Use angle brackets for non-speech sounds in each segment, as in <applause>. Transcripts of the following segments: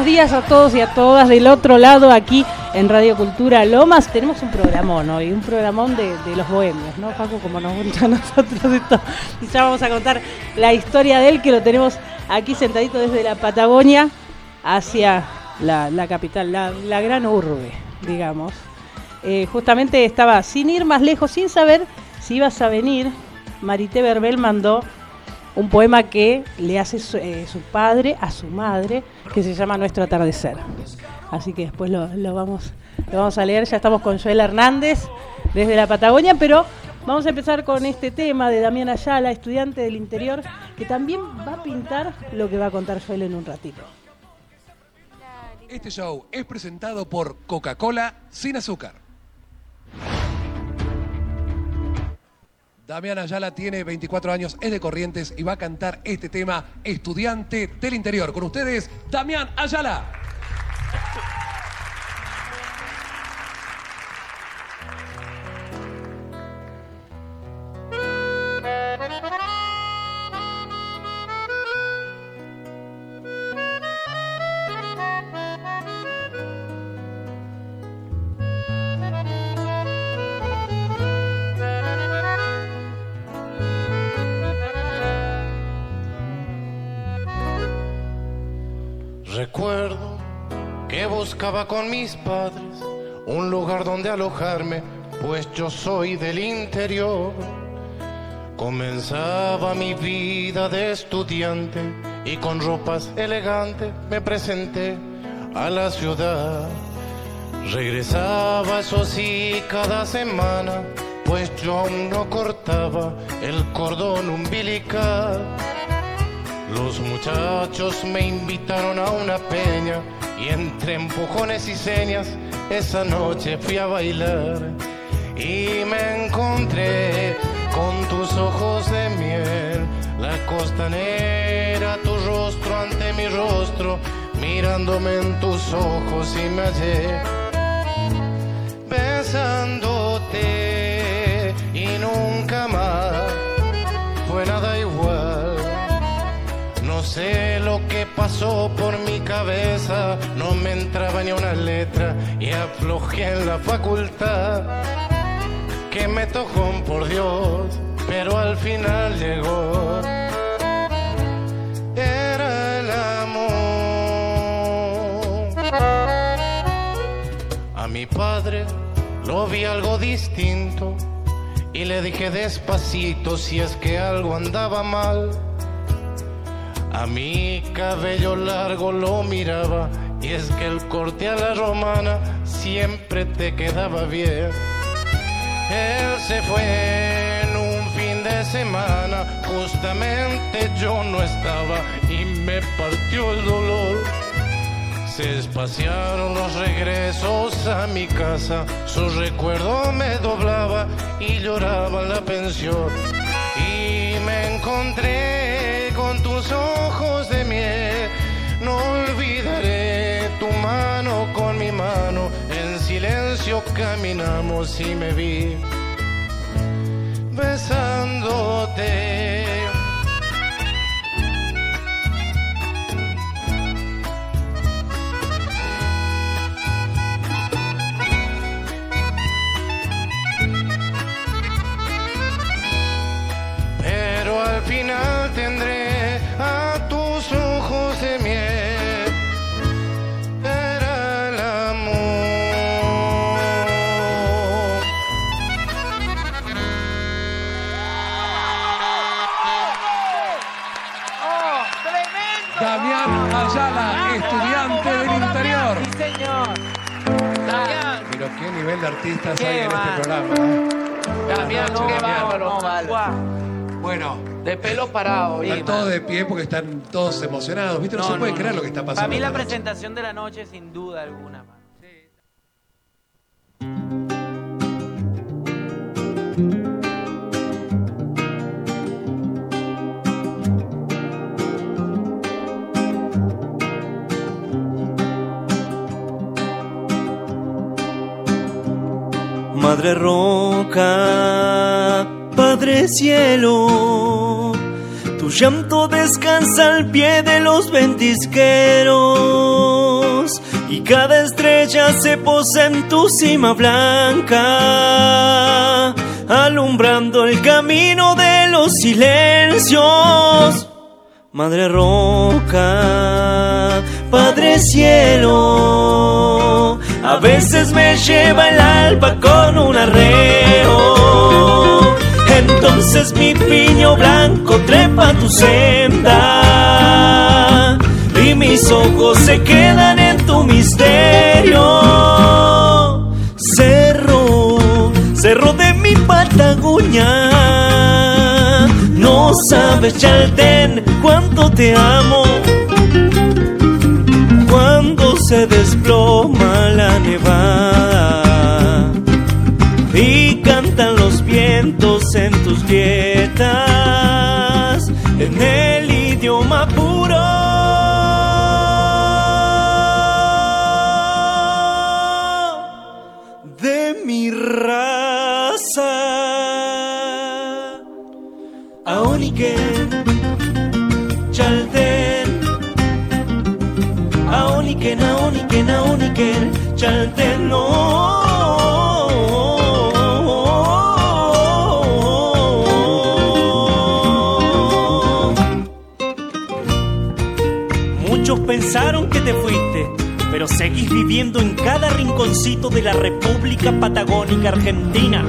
Buenos días a todos y a todas del otro lado aquí en Radio Cultura Lomas. Tenemos un programón hoy, un programón de, los bohemios, ¿no, Paco? Como nos gusta a nosotros esto. Ya vamos a contar la historia de él, que lo tenemos aquí sentadito desde la Patagonia hacia la, capital, la, la gran urbe, digamos. Eh, justamente estaba sin ir más lejos, sin saber si ibas a venir. Marité Verbel mandó un poema que le hace su, eh, su padre a su madre, que se llama Nuestro atardecer. Así que después lo, lo vamos, lo vamos a leer. Ya estamos con Joel Hernández desde la Patagonia, pero vamos a empezar con este tema de Damián Ayala, estudiante del interior, que también va a pintar lo que va a contar Joel en un ratito. Este show es presentado por Coca-Cola sin azúcar. Damián Ayala tiene 24 años, es de Corrientes y va a cantar este tema Estudiante del Interior. Con ustedes, Damián Ayala. Recuerdo que buscaba con mis padres un lugar donde alojarme, pues yo soy del interior. Comenzaba mi vida de estudiante y con ropas elegantes me presenté a la ciudad. Regresaba, eso sí, cada semana, pues yo aún no cortaba el cordón umbilical. Los muchachos me invitaron a una peña y entre empujones y señas esa noche fui a bailar. Y me encontré con tus ojos de miel, la costanera, tu rostro ante mi rostro, mirándome en tus ojos y me hallé besándote y nunca más sé lo que pasó por mi cabeza, no me entraba ni una letra y aflojé en la facultad. Que me tocó por Dios, pero al final llegó. Era el amor. A mi padre lo vi algo distinto y le dije despacito si es que algo andaba mal. A mi cabello largo lo miraba y es que el corte a la romana siempre te quedaba bien. Él se fue en un fin de semana, justamente yo no estaba y me partió el dolor. Se espaciaron los regresos a mi casa, su recuerdo me doblaba y lloraba la pensión. y me encontré con tus ojos de miel. No olvidaré tu mano con mi mano, en silencio caminamos y me vi besándote. Nivel de artistas Qué hay en este programa. ¿eh? Damián, Nacho, qué bárbaro. No, vale. Bueno, De pelo parado. están todos de pie porque están todos emocionados. ¿Viste? No, se puede creer lo que está pasando. Para mí la presentación de la noche, sin duda alguna. Madre roca, Padre cielo, tu llanto descansa al pie de los ventisqueros y cada estrella se posa en tu cima blanca, alumbrando el camino de los silencios. Madre roca, Padre cielo, a veces me lleva el alba con un arreo. Entonces mi piño blanco trepa tu senda y mis ojos se quedan en tu misterio. Cerro, cerro de mi Patagonia. No sabes, Chaltén, cuánto te amo. Se desploma la nevada y cantan los vientos en tus grietas en el idioma puro. No. Muchos pensaron que te fuiste, pero seguís viviendo en cada rinconcito de la República Patagónica Argentina.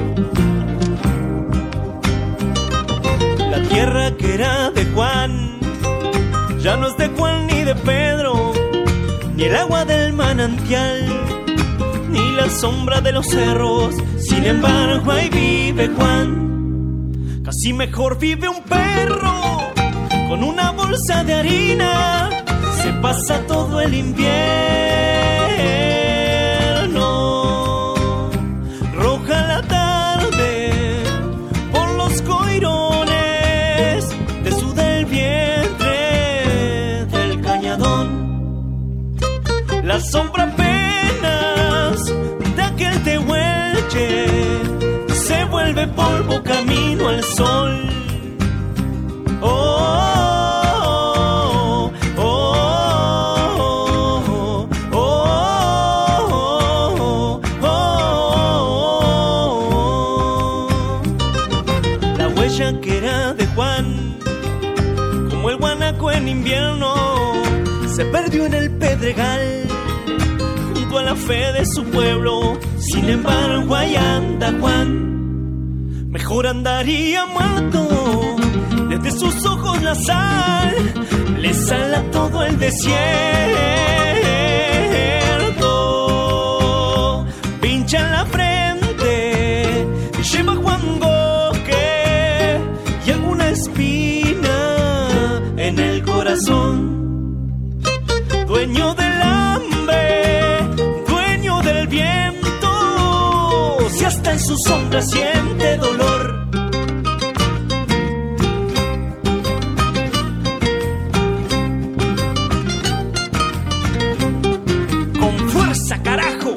La tierra que era de Juan ya no es de Juan ni de Pedro, ni el agua del manantial, la sombra de los cerros. Sin embargo, ahí vive Juan. Casi mejor vive un perro con una bolsa de harina. Se pasa todo el invierno. Roja la tarde por los coirones te suda el vientre del cañadón. La sombra vuelve polvo camino al sol. Oh, oh, oh, oh, oh, oh. La huella que era de Juan, como el guanaco en invierno, se perdió en el pedregal, junto a la fe de su pueblo. Sin embargo, ahí anda Juan, mejor andaría muerto. Desde sus ojos la sal le sala todo el desierto. su sombra siente dolor. Con fuerza, carajo.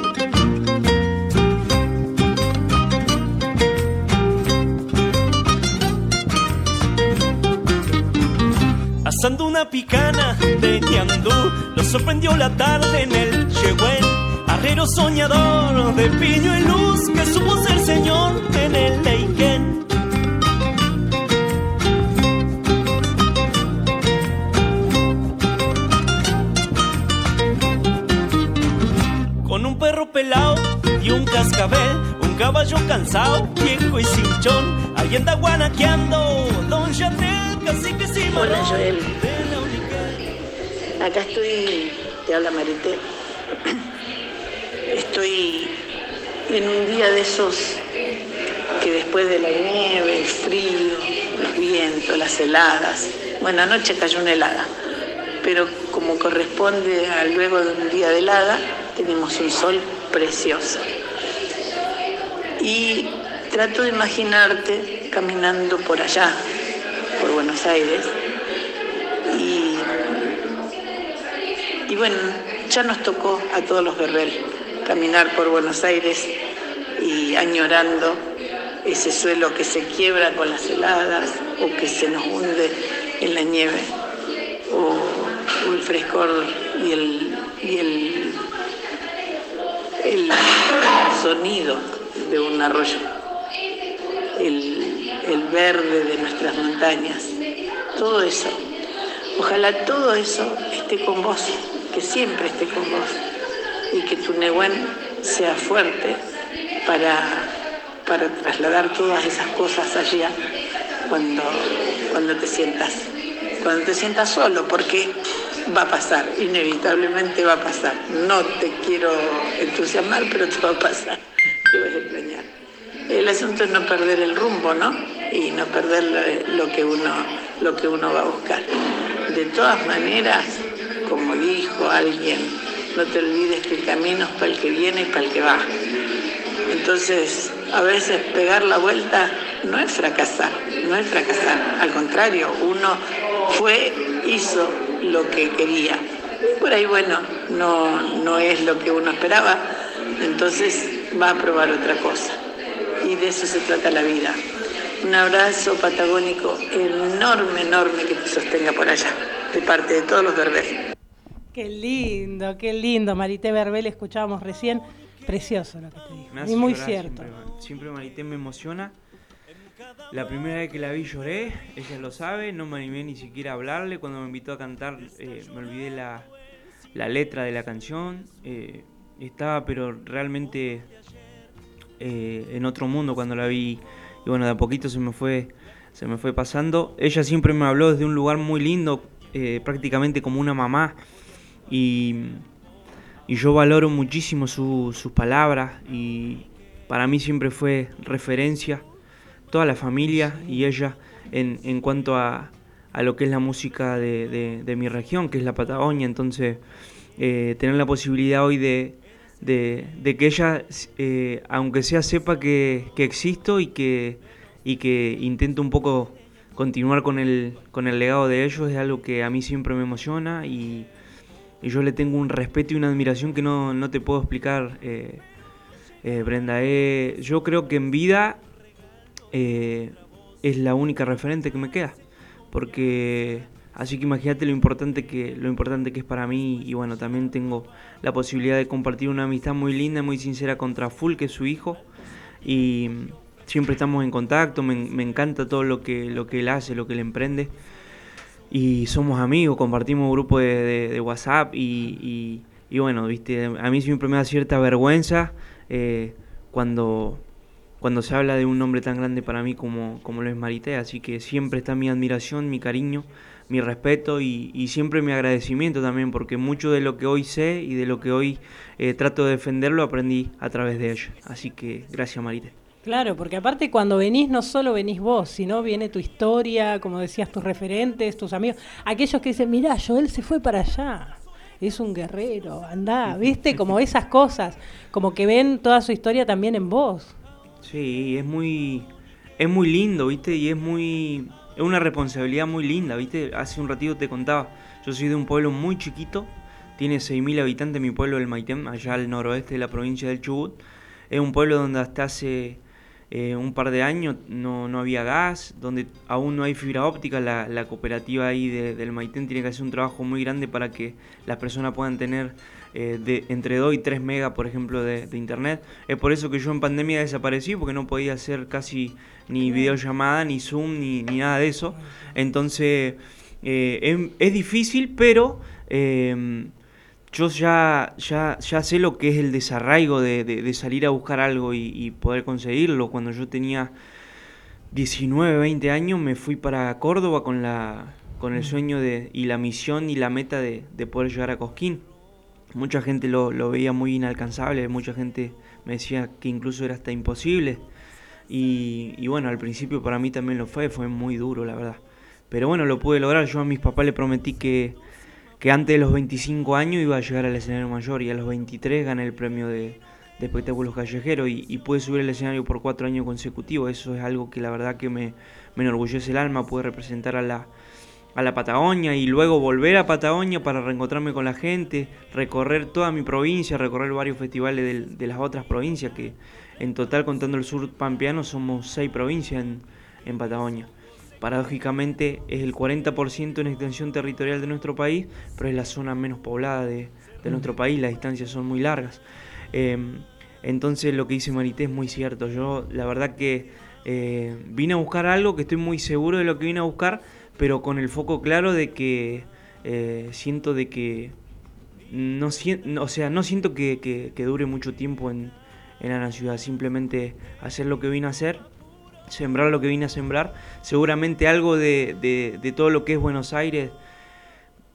Asando una picana de ñandú, lo sorprendió la tarde en el Chehuel. Arriero soñador de piño y luz que supo ser señor en el Leiken. Con un perro pelado y un cascabel, un caballo cansado, viejo y cinchón, ahí anda guanaqueando, don Chanel, casi que sí, Hola, Joel. Acá estoy, te habla Marité. Estoy en un día de esos que después de la nieve, el frío, los vientos, las heladas, bueno, anoche cayó una helada, pero como corresponde a luego de un día de helada, tenemos un sol precioso. Y trato de imaginarte caminando por allá, por Buenos Aires, y, bueno, ya nos tocó a todos los Berbel caminar por Buenos Aires y añorando ese suelo que se quiebra con las heladas o que se nos hunde en la nieve o, el frescor y el, y el, el sonido de un arroyo, el, el verde de nuestras montañas, todo eso. Ojalá todo eso esté con vos, que siempre esté con vos y que tu Nehuen sea fuerte para, para trasladar todas esas cosas allá cuando, cuando te sientas, cuando te sientas solo, porque va a pasar, inevitablemente va a pasar. No te quiero entusiasmar, pero te va a pasar, te vas a extrañar. El asunto es no perder el rumbo, ¿no? Y no perder lo que uno, lo que uno va a buscar. De todas maneras, como dijo alguien, no te olvides que el camino es para el que viene y para el que va. Entonces, a veces pegar la vuelta no es fracasar, no es fracasar. Al contrario, uno fue, hizo lo que quería. Por ahí, bueno, no, no es lo que uno esperaba, entonces va a probar otra cosa. Y de eso se trata la vida. Un abrazo patagónico enorme, enorme que te sostenga por allá, de parte de todos los verdes. Qué lindo, qué lindo. Marité Verbel escuchábamos recién. Precioso lo que te dijo. Y muy llorar cierto. Siempre, siempre Marité me emociona. La primera vez que la vi lloré, ella lo sabe, no me animé ni siquiera a hablarle. Cuando me invitó a cantar, eh, me olvidé la, la letra de la canción. eh, estaba, pero realmente eh, en otro mundo cuando la vi. Y bueno, de a poquito se me fue, se me fue pasando. Ella siempre me habló desde un lugar muy lindo, prácticamente como una mamá. Y, y yo valoro muchísimo su- sus palabras y para mí siempre fue referencia toda la familia y ella en, en cuanto a, a lo que es la música de, de- de mi región, que es la Patagonia. Entonces, eh, tener la posibilidad hoy de, de- que ella, eh, aunque sea, sepa que, que existo y que, y que intento un poco continuar con el, con el legado de ellos, es algo que a mí siempre me emociona y, y yo le tengo un respeto y una admiración que no, no te puedo explicar, eh, eh, Brenda. Eh, yo creo que en vida eh, es la única referente que me queda. Porque así que imagínate lo importante que lo importante que es para mí y bueno, también tengo la posibilidad de compartir una amistad muy linda, muy sincera con Traful, que es su hijo y siempre estamos en contacto, me, me encanta todo lo que lo que él hace, lo que él emprende y somos amigos, compartimos grupo de, de- WhatsApp y, y- bueno, viste, a mí siempre me da cierta vergüenza eh, cuando, cuando se habla de un nombre tan grande para mí como, como lo es Marité, así que siempre está mi admiración, mi cariño, mi respeto y, y siempre mi agradecimiento también, porque mucho de lo que hoy sé y de lo que hoy eh, trato de defender lo aprendí a través de ella, así que gracias Marité. Claro, porque aparte cuando venís no solo venís vos, sino viene tu historia, como decías, tus referentes, tus amigos, aquellos que dicen, mira, Joel se fue para allá, es un guerrero, andá, viste, como esas cosas, como que ven toda su historia también en vos. Sí, es muy, es muy lindo, ¿viste? Y es muy, es una responsabilidad muy linda, ¿viste? Hace un ratito te contaba, yo soy de un pueblo muy chiquito, tiene 6.000 habitantes mi pueblo del Maitén, allá al noroeste de la provincia del Chubut. Es un pueblo donde hasta hace eh, un par de años no, no, había gas, donde aún no hay fibra óptica, la, la cooperativa ahí del Maitén tiene que hacer un trabajo muy grande para que las personas puedan tener eh, de entre 2 y 3 megas, por ejemplo, de, internet. Es por eso que yo en pandemia desaparecí, porque no podía hacer casi ni videollamada, ni Zoom, ni, ni nada de eso. Entonces, eh, es, difícil, pero yo ya, ya, ya sé lo que es el desarraigo de, salir a buscar algo y, poder conseguirlo. Cuando yo tenía 19, 20 años me fui para Córdoba con, la, con el mm. sueño de, y la misión y la meta de, poder llegar a Cosquín. Mucha gente lo, veía muy inalcanzable, mucha gente me decía que incluso era hasta imposible. Y, y bueno, al principio para mí también lo fue, fue muy duro, la verdad. Pero bueno, lo pude lograr. Yo a mis papás le prometí que, que antes de los 25 años iba a llegar al escenario mayor y a los 23 gané el premio de, espectáculos callejeros y, pude subir al escenario por cuatro años consecutivos. Eso es algo que la verdad que me, enorgullece el alma, pude representar a la, a la Patagonia y luego volver a Patagonia para reencontrarme con la gente, recorrer toda mi provincia, recorrer varios festivales de, las otras provincias, que en total contando el sur pampeano somos seis provincias en, en Patagonia paradójicamente es el 40% en extensión territorial de nuestro país, pero es la zona menos poblada de, nuestro mm. país, las distancias son muy largas. Em, entonces lo que dice Marité es muy cierto, yo la verdad que eh, vine a buscar algo que estoy muy seguro de lo que vine a buscar, pero con el foco claro de que eh, siento de que no, o sea, no siento que, dure mucho tiempo en, en la ciudad, simplemente hacer lo que vine a hacer sembrar lo que vine a sembrar. Seguramente algo de, todo lo que es Buenos Aires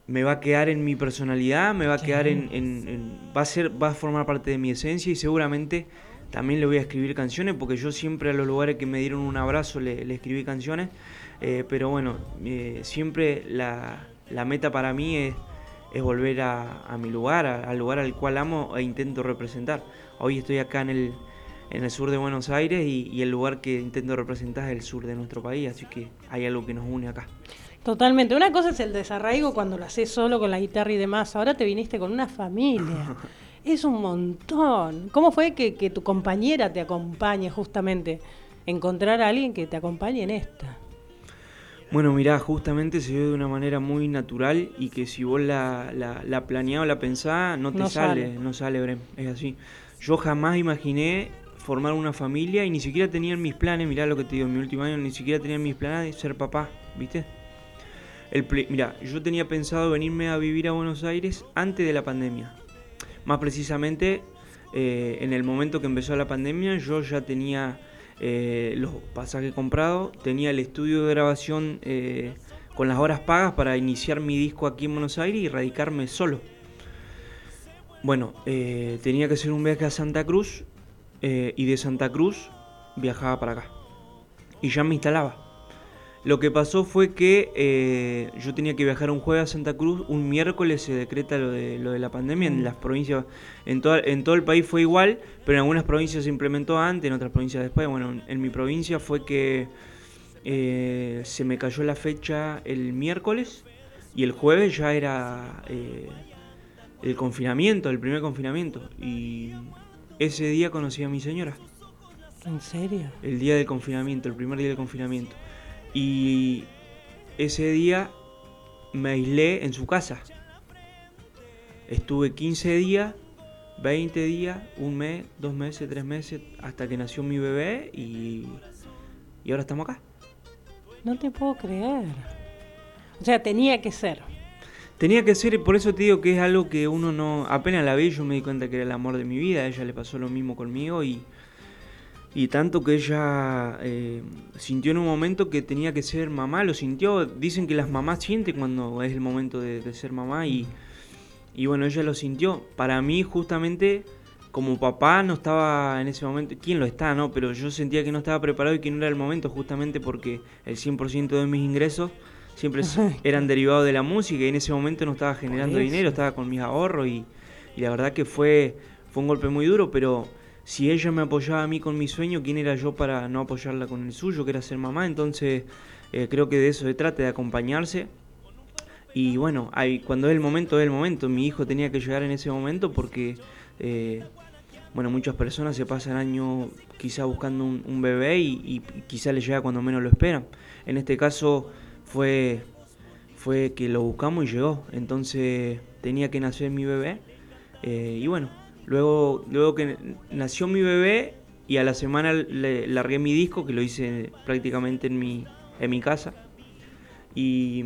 me va a quedar en mi personalidad, me va a quedar en, va a ser, va a formar parte de mi esencia y seguramente también le voy a escribir canciones porque yo siempre a los lugares que me dieron un abrazo le, escribí canciones, eh, pero bueno, eh, siempre la, meta para mí es, es volver a, mi lugar, al lugar al cual amo e intento representar. Hoy estoy acá en el, en el sur de Buenos Aires y, el lugar que intento representar es el sur de nuestro país, así que hay algo que nos une acá. Totalmente. Una cosa es el desarraigo cuando lo haces solo con la guitarra y demás. Ahora te viniste con una familia. <laughs> es un montón. ¿Cómo fue que, que, tu compañera te acompañe justamente? Encontrar a alguien que te acompañe en esta. Bueno, mirá, justamente se dio de una manera muy natural y que si vos la, la, la planeás o la pensás, no te sale, no sale, Brem. Es así. Yo jamás imaginé formar una familia y ni siquiera tenía en mis planes, mirá lo que te digo, en mi último año ni siquiera tenía en mis planes de ser papá, ¿viste? El mira, yo tenía pensado venirme a vivir a Buenos Aires antes de la pandemia. Más precisamente, eh, en el momento que empezó la pandemia, yo ya tenía eh, los pasajes comprados, tenía el estudio de grabación eh, con las horas pagas para iniciar mi disco aquí en Buenos Aires y radicarme solo. Bueno, tenía que hacer un viaje a Santa Cruz eh, y de Santa Cruz viajaba para acá. Y ya me instalaba. Lo que pasó fue que eh, yo tenía que viajar un jueves a Santa Cruz, un miércoles se decreta lo de, lo de la pandemia, en las provincias, en, en todo el país fue igual, pero en algunas provincias se implementó antes, en otras provincias después. Bueno, en mi provincia fue que eh, se me cayó la fecha el miércoles y el jueves ya era el confinamiento, el primer confinamiento. Y ese día conocí a mi señora. ¿En serio? El día del confinamiento, el primer día del confinamiento. Y ese día me aislé en su casa. Estuve 15 días, 20 días, un mes, dos meses, tres meses, hasta que nació mi bebé y, y ahora estamos acá. No te puedo creer. O sea, tenía que ser. Tenía que ser, por eso te digo que es algo que uno no. Apenas la vi, yo me di cuenta que era el amor de mi vida. A ella le pasó lo mismo conmigo y. Y tanto que ella eh, sintió en un momento que tenía que ser mamá, lo sintió. Dicen que las mamás sienten cuando es el momento de, ser mamá y, y bueno, ella lo sintió. Para mí, justamente, como papá, no estaba en ese momento. ¿Quién lo está, no? Pero yo sentía que no estaba preparado y que no era el momento, justamente porque el 100% de mis ingresos siempre eran derivados de la música y en ese momento no estaba generando dinero, estaba con mis ahorros y, la verdad que fue, fue un golpe muy duro, pero si ella me apoyaba a mí con mi sueño, ¿quién era yo para no apoyarla con el suyo, que era ser mamá? Entonces eh, creo que de eso se trata, de acompañarse. Y bueno, hay, cuando es el momento, es el momento. Mi hijo tenía que llegar en ese momento porque eh, bueno, muchas personas se pasan años quizá buscando un, un bebé y, y quizá le llega cuando menos lo esperan. En este caso fue, fue que lo buscamos y llegó. Entonces tenía que nacer mi bebé. eh, y bueno, luego, luego que nació mi bebé y a la semana le largué mi disco, que lo hice prácticamente en mi, en mi casa. Y,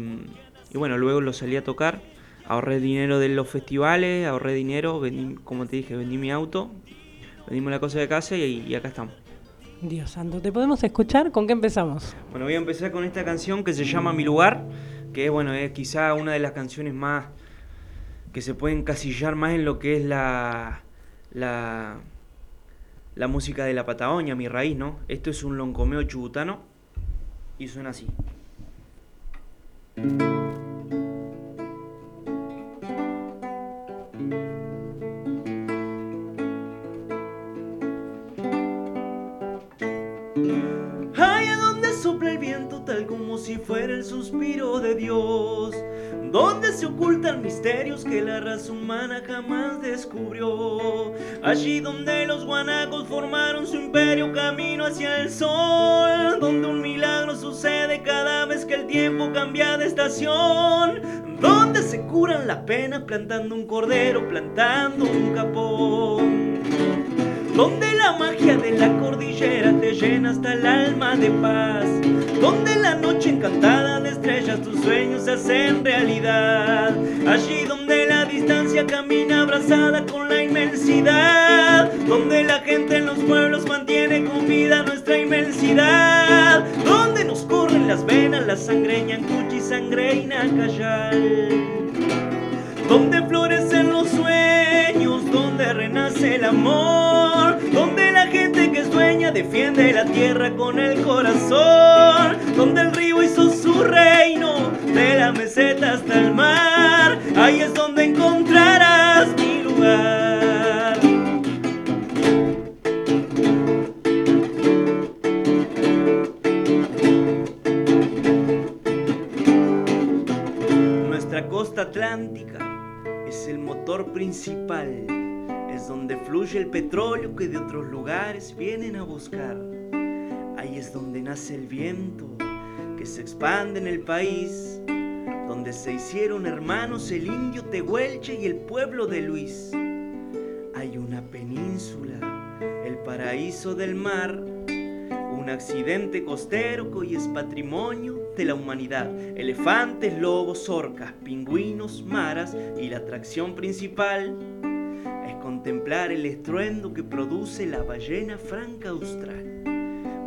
bueno, luego lo salí a tocar. Ahorré dinero de los festivales, ahorré dinero, vendí, como te dije, vendí mi auto, vendimos la cosa de casa y, y acá estamos. Dios santo, ¿te podemos escuchar? ¿Con qué empezamos? Bueno, voy a empezar con esta canción que se llama Mi lugar, que bueno, es quizá una de las canciones más que se pueden encasillar más en lo que es la, la, la música de la Patagonia, mi raíz, ¿no? Esto es un loncomeo chubutano y suena así. Como si fuera el suspiro de Dios, donde se ocultan misterios que la raza humana jamás descubrió, allí donde los guanacos formaron su imperio camino hacia el sol, donde un milagro sucede cada vez que el tiempo cambia de estación, donde se curan las penas plantando un cordero, plantando un capón donde la magia de la cordillera te llena hasta el alma de paz, donde la noche encantada de estrellas tus sueños se hacen realidad, allí donde la distancia camina abrazada con la inmensidad, donde la gente en los pueblos mantiene con vida nuestra inmensidad, donde nos corren las venas, la sangreña Cuchi, sangreina Cayal donde florecen los sueños, donde renace el amor, donde la gente que sueña defiende la tierra con el corazón, donde el río hizo su reino, de la meseta hasta el mar, ahí es donde encontrarás mi lugar. Nuestra costa atlántica principal, es donde fluye el petróleo que de otros lugares vienen a buscar. Ahí es donde nace el viento que se expande en el país, donde se hicieron hermanos el indio Tehuelche y el pueblo de Luis. Hay una península, el paraíso del mar, un accidente costero que hoy es patrimonio de la humanidad. Elefantes, lobos, orcas, pingüinos, maras y la atracción principal es contemplar el estruendo que produce la ballena franca austral.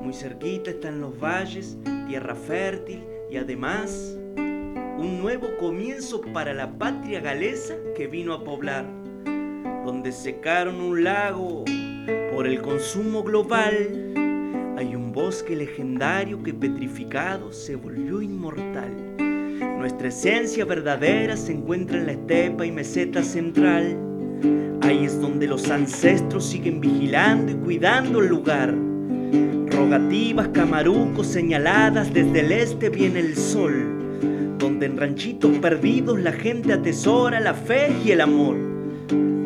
Muy cerquita están los valles, tierra fértil y además un nuevo comienzo para la patria galesa que vino a poblar, donde secaron un lago por el consumo global hay un bosque legendario que petrificado se volvió inmortal. Nuestra esencia verdadera se encuentra en la estepa y meseta central. Ahí es donde los ancestros siguen vigilando y cuidando el lugar. Rogativas, camarucos señaladas desde el este viene el sol. Donde en ranchitos perdidos la gente atesora la fe y el amor.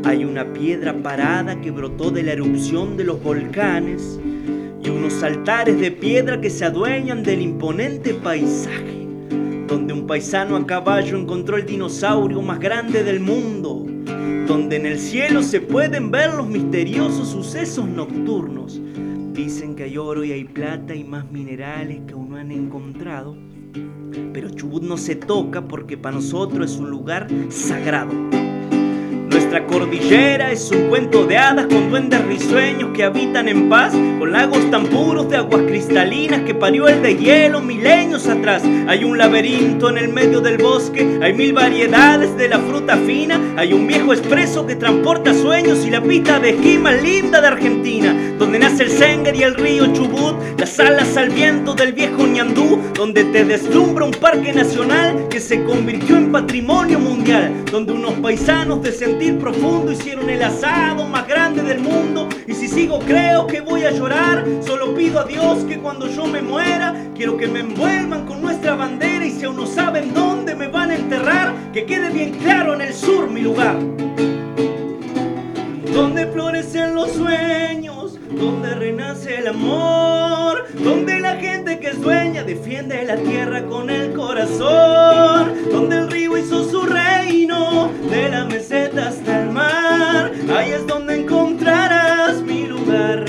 Hay una piedra parada que brotó de la erupción de los volcanes y unos altares de piedra que se adueñan del imponente paisaje, donde un paisano a caballo encontró el dinosaurio más grande del mundo, donde en el cielo se pueden ver los misteriosos sucesos nocturnos. Dicen que hay oro y hay plata y más minerales que aún no han encontrado, pero Chubut no se toca porque para nosotros es un lugar sagrado. Nuestra cordillera es un cuento de hadas con duendes risueños que habitan en paz, con lagos tan puros de aguas cristalinas que parió el de hielo milenios atrás. Hay un laberinto en el medio del bosque, hay mil variedades de la fruta fina, hay un viejo expreso que transporta sueños y la pista de esquí linda de Argentina, donde nace el Senger y el río Chubut, las alas al viento del viejo ñandú, donde te deslumbra un parque nacional que se convirtió en patrimonio mundial, donde unos paisanos de profundo hicieron el asado más grande del mundo. Y si sigo creo que voy a llorar. Solo pido a Dios que cuando yo me muera quiero que me envuelvan con nuestra bandera. Y si aún no saben dónde me van a enterrar que quede bien claro en el sur mi lugar. Donde florecen los sueños, donde renace el amor, donde la gente que sueña defiende la tierra con el corazón, donde el río hizo su reino, de la meseta hasta el mar, ahí es donde encontrarás mi lugar.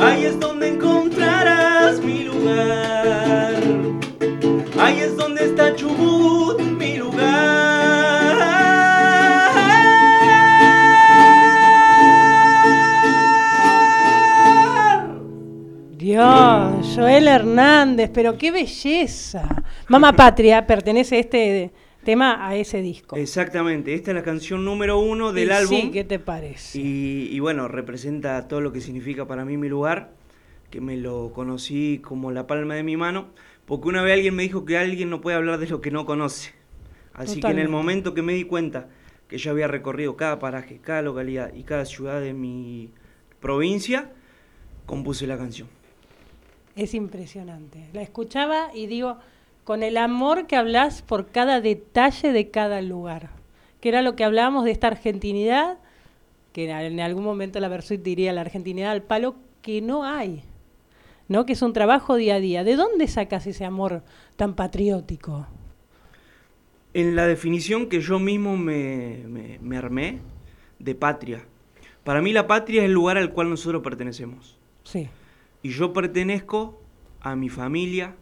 Ahí es donde encontrarás mi lugar. Ahí es donde está Chubut, mi lugar. Dios, Joel Hernández, pero qué belleza. Mamá Patria pertenece este tema a ese disco. Exactamente, esta es la canción número uno del Y álbum. Sí, ¿qué te parece? Y, y bueno, representa todo lo que significa para mí mi lugar, que me lo conocí como la palma de mi mano, porque una vez alguien me dijo que alguien no puede hablar de lo que no conoce. Así que en el momento que me di cuenta que yo había recorrido cada paraje, cada localidad y cada ciudad de mi provincia, compuse la canción. Es impresionante. La escuchaba y digo, con el amor que hablas por cada detalle de cada lugar, que era lo que hablábamos de esta argentinidad, que en algún momento la Versuit diría la argentinidad al palo, que no hay, ¿no? Que es un trabajo día a día. ¿De dónde sacas ese amor tan patriótico? En la definición que yo mismo me, me- me armé de patria. Para mí la patria es el lugar al cual nosotros pertenecemos. Sí. Y yo pertenezco a mi familia,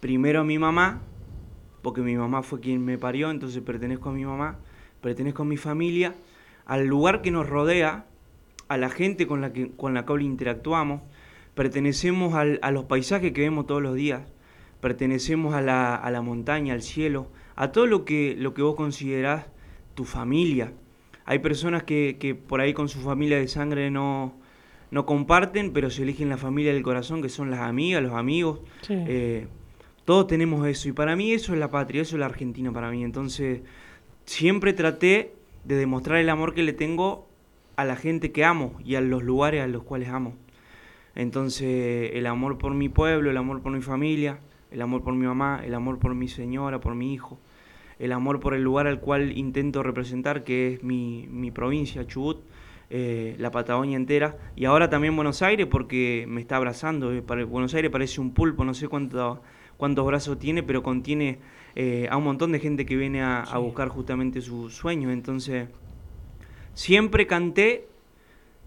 primero a mi mamá, porque mi mamá fue quien me parió, entonces pertenezco a mi mamá, pertenezco a mi familia, al lugar que nos rodea, a la gente con la que con la cual interactuamos, pertenecemos al- a los paisajes que vemos todos los días, pertenecemos a la, a la montaña, al cielo, a todo lo que, lo que vos considerás tu familia. Hay personas que, que por ahí con su familia de sangre no, no comparten, pero se eligen la familia del corazón, que son las amigas, los amigos. Sí. Eh, todos tenemos eso, y para mí eso es la patria, eso es la Argentina para mí. Entonces, siempre traté de demostrar el amor que le tengo a la gente que amo y a los lugares a los cuales amo. Entonces, el amor por mi pueblo, el amor por mi familia, el amor por mi mamá, el amor por mi señora, por mi hijo, el amor por el lugar al cual intento representar, que es mi, provincia, Chubut, eh, la Patagonia entera, y ahora también Buenos Aires, porque me está abrazando. eh, Buenos Aires parece un pulpo, no sé cuánto, cuántos brazos tiene, pero contiene eh, a un montón de gente que viene a, a buscar justamente sus sueños. Entonces, siempre canté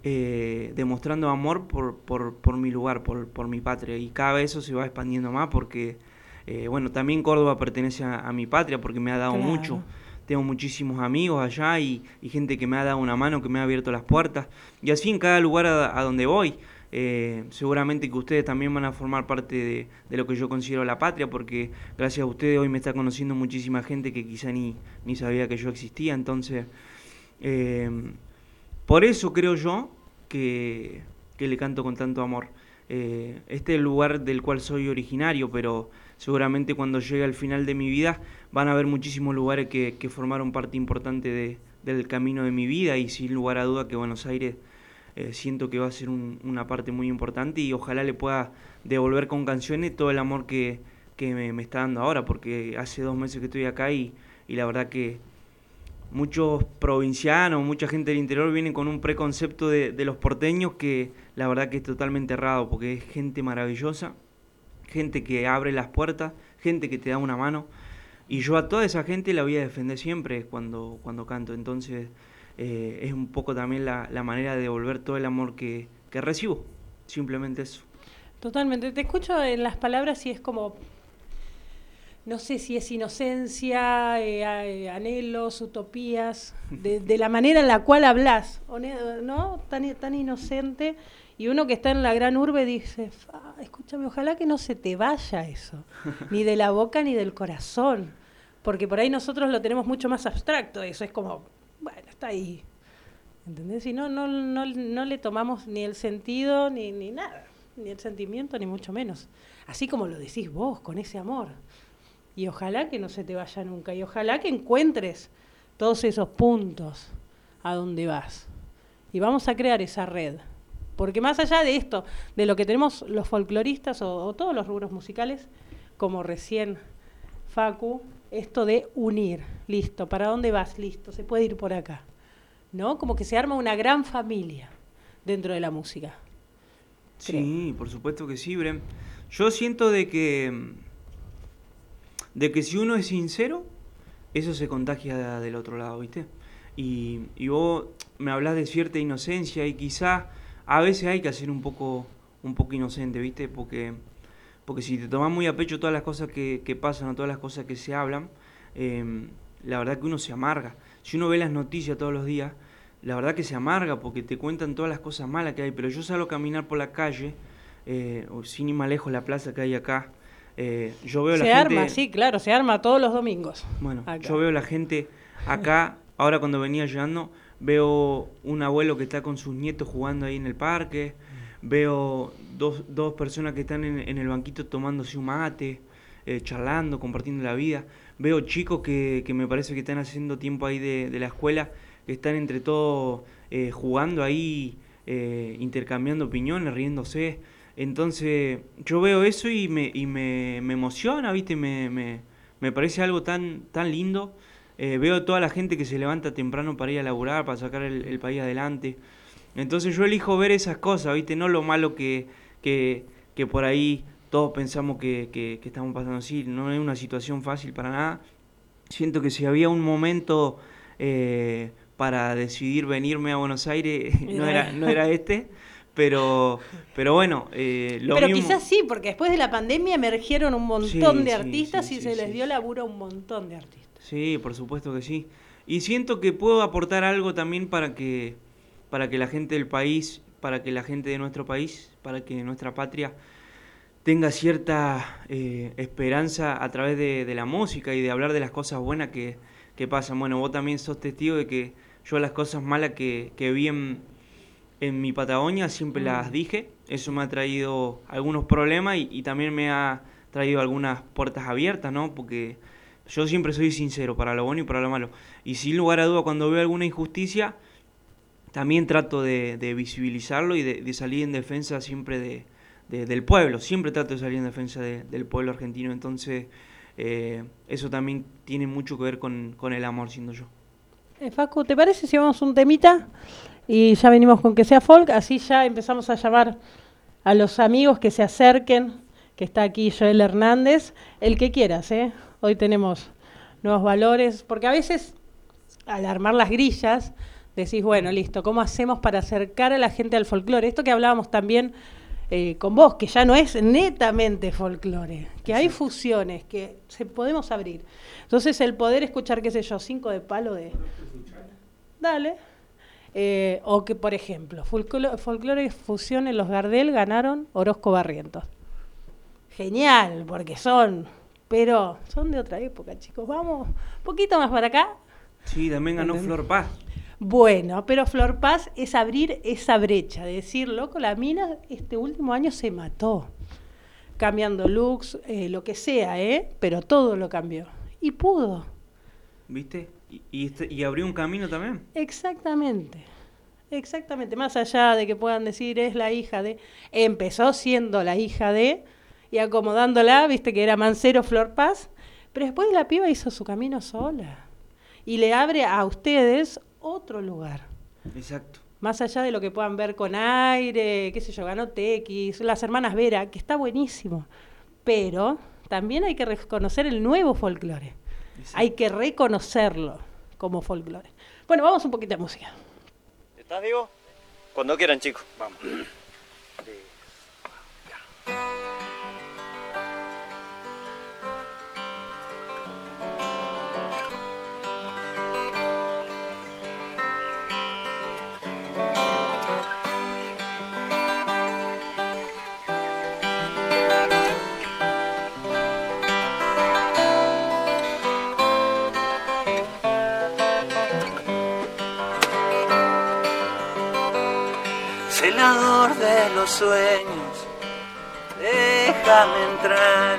eh, demostrando amor por, por, por mi lugar, por, por mi patria. Y cada vez eso se va expandiendo más porque, eh, bueno, también Córdoba pertenece a, a mi patria porque me ha dado Claro. mucho. Tengo muchísimos amigos allá y, y gente que me ha dado una mano, que me ha abierto las puertas. Y así en cada lugar a, a donde voy. Eh, seguramente que ustedes también van a formar parte de, lo que yo considero la patria, porque gracias a ustedes hoy me está conociendo muchísima gente que quizá ni, ni sabía que yo existía. Entonces, eh, por eso creo yo que, que le canto con tanto amor. Eh, este es el lugar del cual soy originario, pero seguramente cuando llegue al final de mi vida van a haber muchísimos lugares que, que formaron parte importante de- del camino de mi vida y sin lugar a duda que Buenos Aires eh, siento que va a ser un- una parte muy importante y ojalá le pueda devolver con canciones todo el amor que, me, está dando ahora, porque hace dos meses que estoy acá y, la verdad que muchos provincianos, mucha gente del interior vienen con un preconcepto de, de los porteños que la verdad que es totalmente errado, porque es gente maravillosa, gente que abre las puertas, gente que te da una mano, y yo a toda esa gente la voy a defender siempre cuando, cuando canto, entonces eh, es un poco también la, la manera de devolver todo el amor que, que recibo, simplemente eso. Totalmente. Te escucho en las palabras y es como, no sé si es inocencia, eh, eh, anhelos, utopías, de, <laughs> de la manera en la cual hablas, ¿no? Tan, tan inocente. Y uno que está en la gran urbe dice, "Fa, escúchame, ojalá que no se te vaya eso, ni de la boca ni del corazón, porque por ahí nosotros lo tenemos mucho más abstracto, eso es como, ahí. ¿Entendés? Y no, no, no, no le tomamos ni el sentido ni, ni nada, ni el sentimiento, ni mucho menos. Así como lo decís vos, con ese amor. Y ojalá que no se te vaya nunca. Y ojalá que encuentres todos esos puntos a donde vas. Y vamos a crear esa red. Porque más allá de esto, de lo que tenemos los folcloristas o, o todos los rubros musicales, como recién Facu, esto de unir, listo, ¿para dónde vas? Listo, se puede ir por acá. ¿No? Como que se arma una gran familia dentro de la música. Sí, por supuesto que sí, Brem. Yo siento de que de que si uno es sincero, eso se contagia del otro lado, ¿viste? Y, y vos me hablas de cierta inocencia y quizá a veces hay que hacer un poco un poco inocente, ¿viste? Porque porque si te tomas muy a pecho todas las cosas que, pasan o todas las cosas que se hablan, em, la verdad que uno se amarga. Si uno ve las noticias todos los días, la verdad que se amarga porque te cuentan todas las cosas malas que hay, pero yo salgo a caminar por la calle, eh, o sin ir más lejos la plaza que hay acá, eh, yo veo se la gente... arma, sí, claro, se arma todos los domingos. Bueno, acá. yo veo la gente acá, ahora cuando venía llegando, veo un abuelo que está con sus nietos jugando ahí en el parque, veo dos, dos personas que están en, en el banquito tomándose un mate, eh, charlando, compartiendo la vida, veo chicos que, que me parece que están haciendo tiempo ahí de, la escuela, que están entre todos eh, jugando ahí, eh, intercambiando opiniones, riéndose. Entonces yo veo eso y me, me, me emociona, ¿viste? Me, me, me parece algo tan, tan lindo. Eh, veo toda la gente que se levanta temprano para ir a laburar, para sacar el, el país adelante. Entonces yo elijo ver esas cosas, ¿viste? No lo malo que, que, que por ahí todos pensamos que, que, que estamos pasando así. No es una situación fácil para nada. Siento que si había un momento eh, para decidir venirme a Buenos Aires, <laughs> no era, no era este. Pero, pero bueno, eh, lo Pero mismo. quizás sí, porque después de la pandemia emergieron un montón Sí, de artistas sí, y se les dio laburo a un montón de artistas. Sí, por supuesto que sí. Y siento que puedo aportar algo también para que, para que la gente del país, para que la gente de nuestro país, para que nuestra patria tenga cierta eh, esperanza a través de, de la música y de hablar de las cosas buenas que, que pasan. Bueno, vos también sos testigo de que yo las cosas malas que, que vi en, en mi Patagonia siempre las dije. Eso me ha traído algunos problemas y, y también me ha traído algunas puertas abiertas, ¿no? Porque yo siempre soy sincero para lo bueno y para lo malo. Y sin lugar a duda, cuando veo alguna injusticia, también trato de, de visibilizarlo y de, de salir en defensa siempre de, de- del pueblo. Siempre trato de salir en defensa de- del pueblo argentino. Entonces, eh, eso también tiene mucho que ver con, con el amor, siendo yo. Eh, Facu, ¿te parece si vamos un temita? Y ya venimos con que sea folk, así ya empezamos a llamar a los amigos que se acerquen, que está aquí Joel Hernández, el que quieras, ¿eh? Hoy tenemos nuevos valores, porque a veces al armar las grillas decís, bueno, listo, ¿cómo hacemos para acercar a la gente al folclore? Esto que hablábamos también eh, con vos, que ya no es netamente folclore, que hay fusiones, que se podemos abrir. Entonces el poder escuchar, qué sé yo, cinco de palo de... Dale. Eh, o que, por ejemplo, folclo- folclore y fusión en los Gardel ganaron Orozco Barrientos. Genial, porque son, pero son de otra época, chicos. Vamos, un poquito más para acá. Sí, también ganó ¿Entendés? Flor Paz. Bueno, pero Flor Paz es abrir esa brecha, de decir, loco, la mina este último año se mató, cambiando looks, eh, lo que sea, ¿eh? Pero todo lo cambió. Y pudo, ¿Viste? Y, y, este- y abrió un camino también. exactamente. Exactamente, más allá de que puedan decir es la hija de, empezó siendo la hija de, y acomodándola, viste que era Mancero Flor Paz, pero después la piba hizo su camino sola. Y le abre a ustedes otro lugar. Exacto. Más allá de lo que puedan ver con aire, qué sé yo, ganó TX, las hermanas Vera, que está buenísimo. Pero también hay que reconocer el nuevo folclore. Hay que reconocerlo como folclore. Bueno, vamos un poquito de música. ¿Estás, Diego? Cuando quieran, chicos. Vamos. Los sueños, déjame entrar,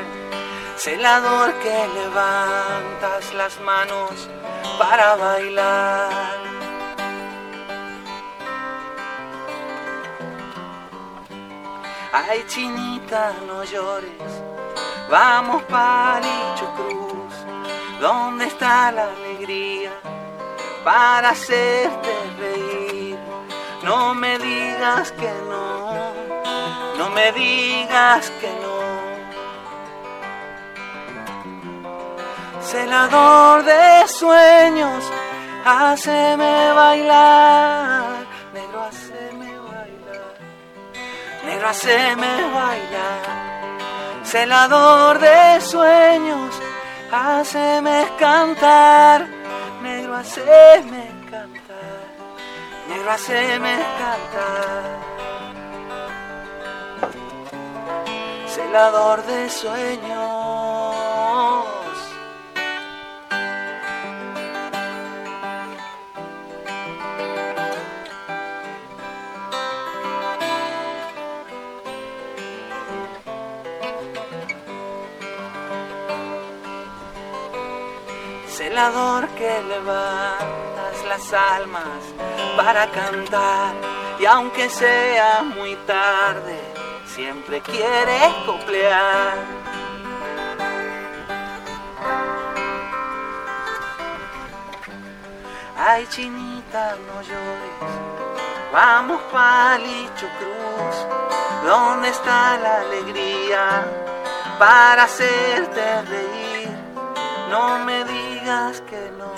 celador que levantas las manos para bailar. Ay, chinita, no llores, vamos Palicho Cruz, ¿dónde está la alegría para hacerte reír. No me digas que no me digas que no. Celador de sueños, haceme bailar, negro, haceme bailar, negro, haceme bailar. Celador de sueños, haceme cantar, negro, haceme cantar, negro, haceme cantar. Celador de sueños. Celador que levantas las almas para cantar y aunque sea muy tarde, siempre quieres coplear. Ay, chinita, no llores, vamos palicho cruz, ¿dónde está la alegría para hacerte reír? No me digas que no,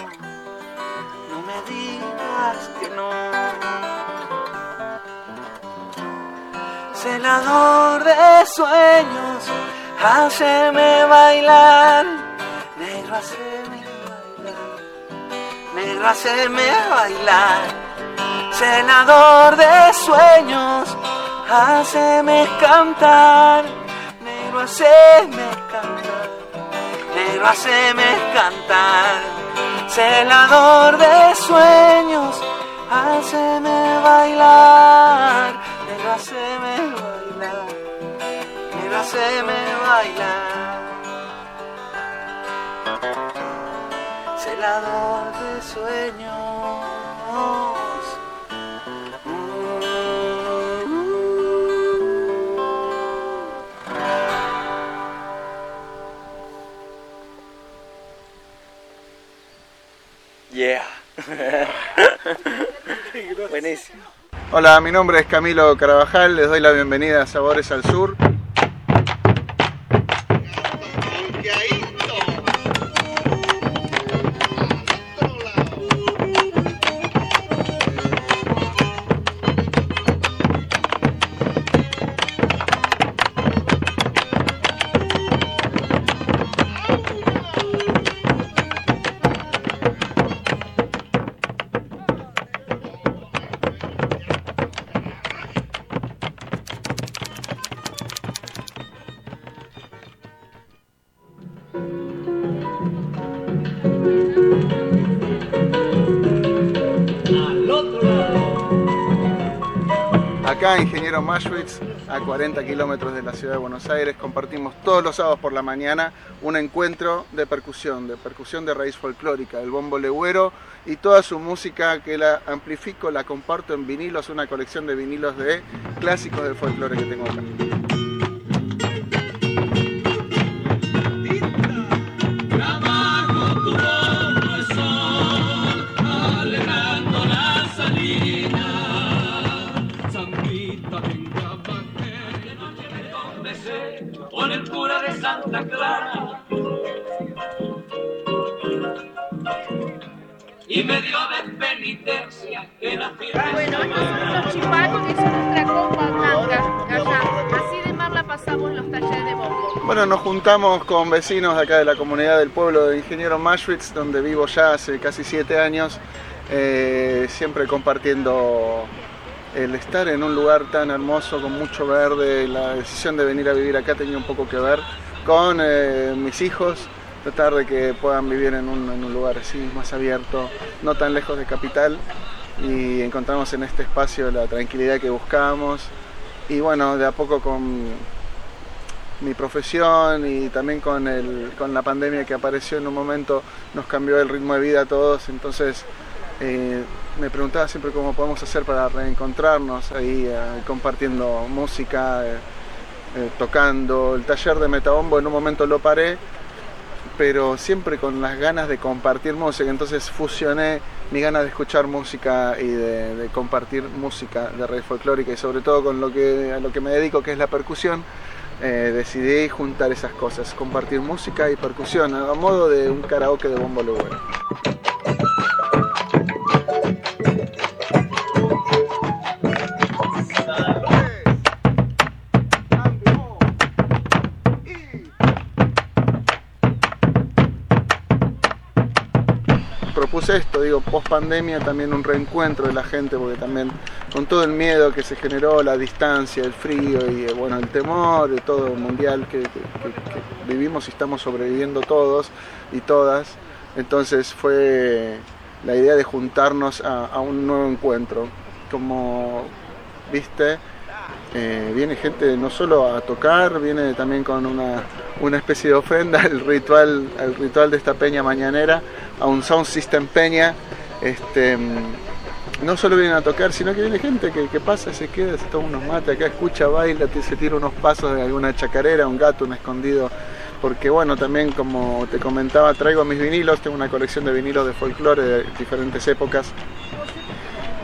no me digas que no. Celador de sueños, haceme bailar, negro, haceme bailar, negro, haceme bailar. Celador de sueños, haceme cantar, negro, haceme cantar negro, haceme cantar. Celador de sueños, haceme bailar. Negro, haceme bailar. Negro, haceme bailar. Celador de sueños. Yeah. <laughs> Buenísimo. Hola, mi nombre es Camilo Carabajal, les doy la bienvenida a Sabores al Sur. A 40 kilómetros de la ciudad de Buenos Aires, compartimos todos los sábados por la mañana un encuentro de percusión, de percusión de raíz folclórica, el bombo legüero y toda su música que la amplifico, la comparto en vinilos, una colección de vinilos de clásicos del folclore que tengo acá. Nos juntamos con vecinos de acá de la comunidad del pueblo de Ingeniero Maschwitz, donde vivo ya hace casi siete años, eh, siempre compartiendo el estar en un lugar tan hermoso, con mucho verde, la decisión de venir a vivir acá tenía un poco que ver con eh, mis hijos, tratar de que puedan vivir en un, en un lugar así, más abierto, no tan lejos de capital, y encontramos en este espacio la tranquilidad que buscábamos, y bueno, de a poco con mi profesión y también con, el, con la pandemia que apareció en un momento nos cambió el ritmo de vida a todos, entonces eh, me preguntaba siempre cómo podemos hacer para reencontrarnos ahí eh, compartiendo música, eh, tocando. El taller de Metabombo en un momento lo paré pero siempre con las ganas de compartir música. Entonces fusioné mi ganas de escuchar música y de, de compartir música de raíz folclórica y sobre todo con lo que, a lo que me dedico, que es la percusión. Eh, decidí juntar esas cosas, compartir música y percusión, a modo de un karaoke de bombo legüero. Esto, digo, post pandemia también un reencuentro de la gente, porque también con todo el miedo que se generó, la distancia, el frío y eh, bueno, el temor de todo mundial que- que vivimos y estamos sobreviviendo todos y todas, entonces fue la idea de juntarnos a, a un nuevo encuentro. Como viste, eh, viene gente no solo a tocar, viene también con una, una especie de ofrenda al ritual, al ritual de esta peña mañanera, a un sound system peña. Este, no solo vienen a tocar, sino que viene gente que, que pasa, se queda, se toma unos mates acá, escucha, baila, se tira unos pasos de alguna chacarera, un gato, un escondido. Porque bueno, también como te comentaba, traigo mis vinilos, tengo una colección de vinilos de folclore de diferentes épocas.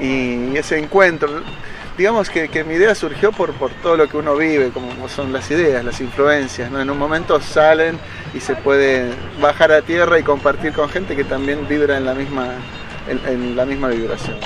Y ese encuentro, digamos que, que mi idea surgió por, por todo lo que uno vive, como son las ideas, las influencias. ¿no? En un momento salen y se puede bajar a tierra y compartir con gente que también vibra en la misma, en- en la misma vibración.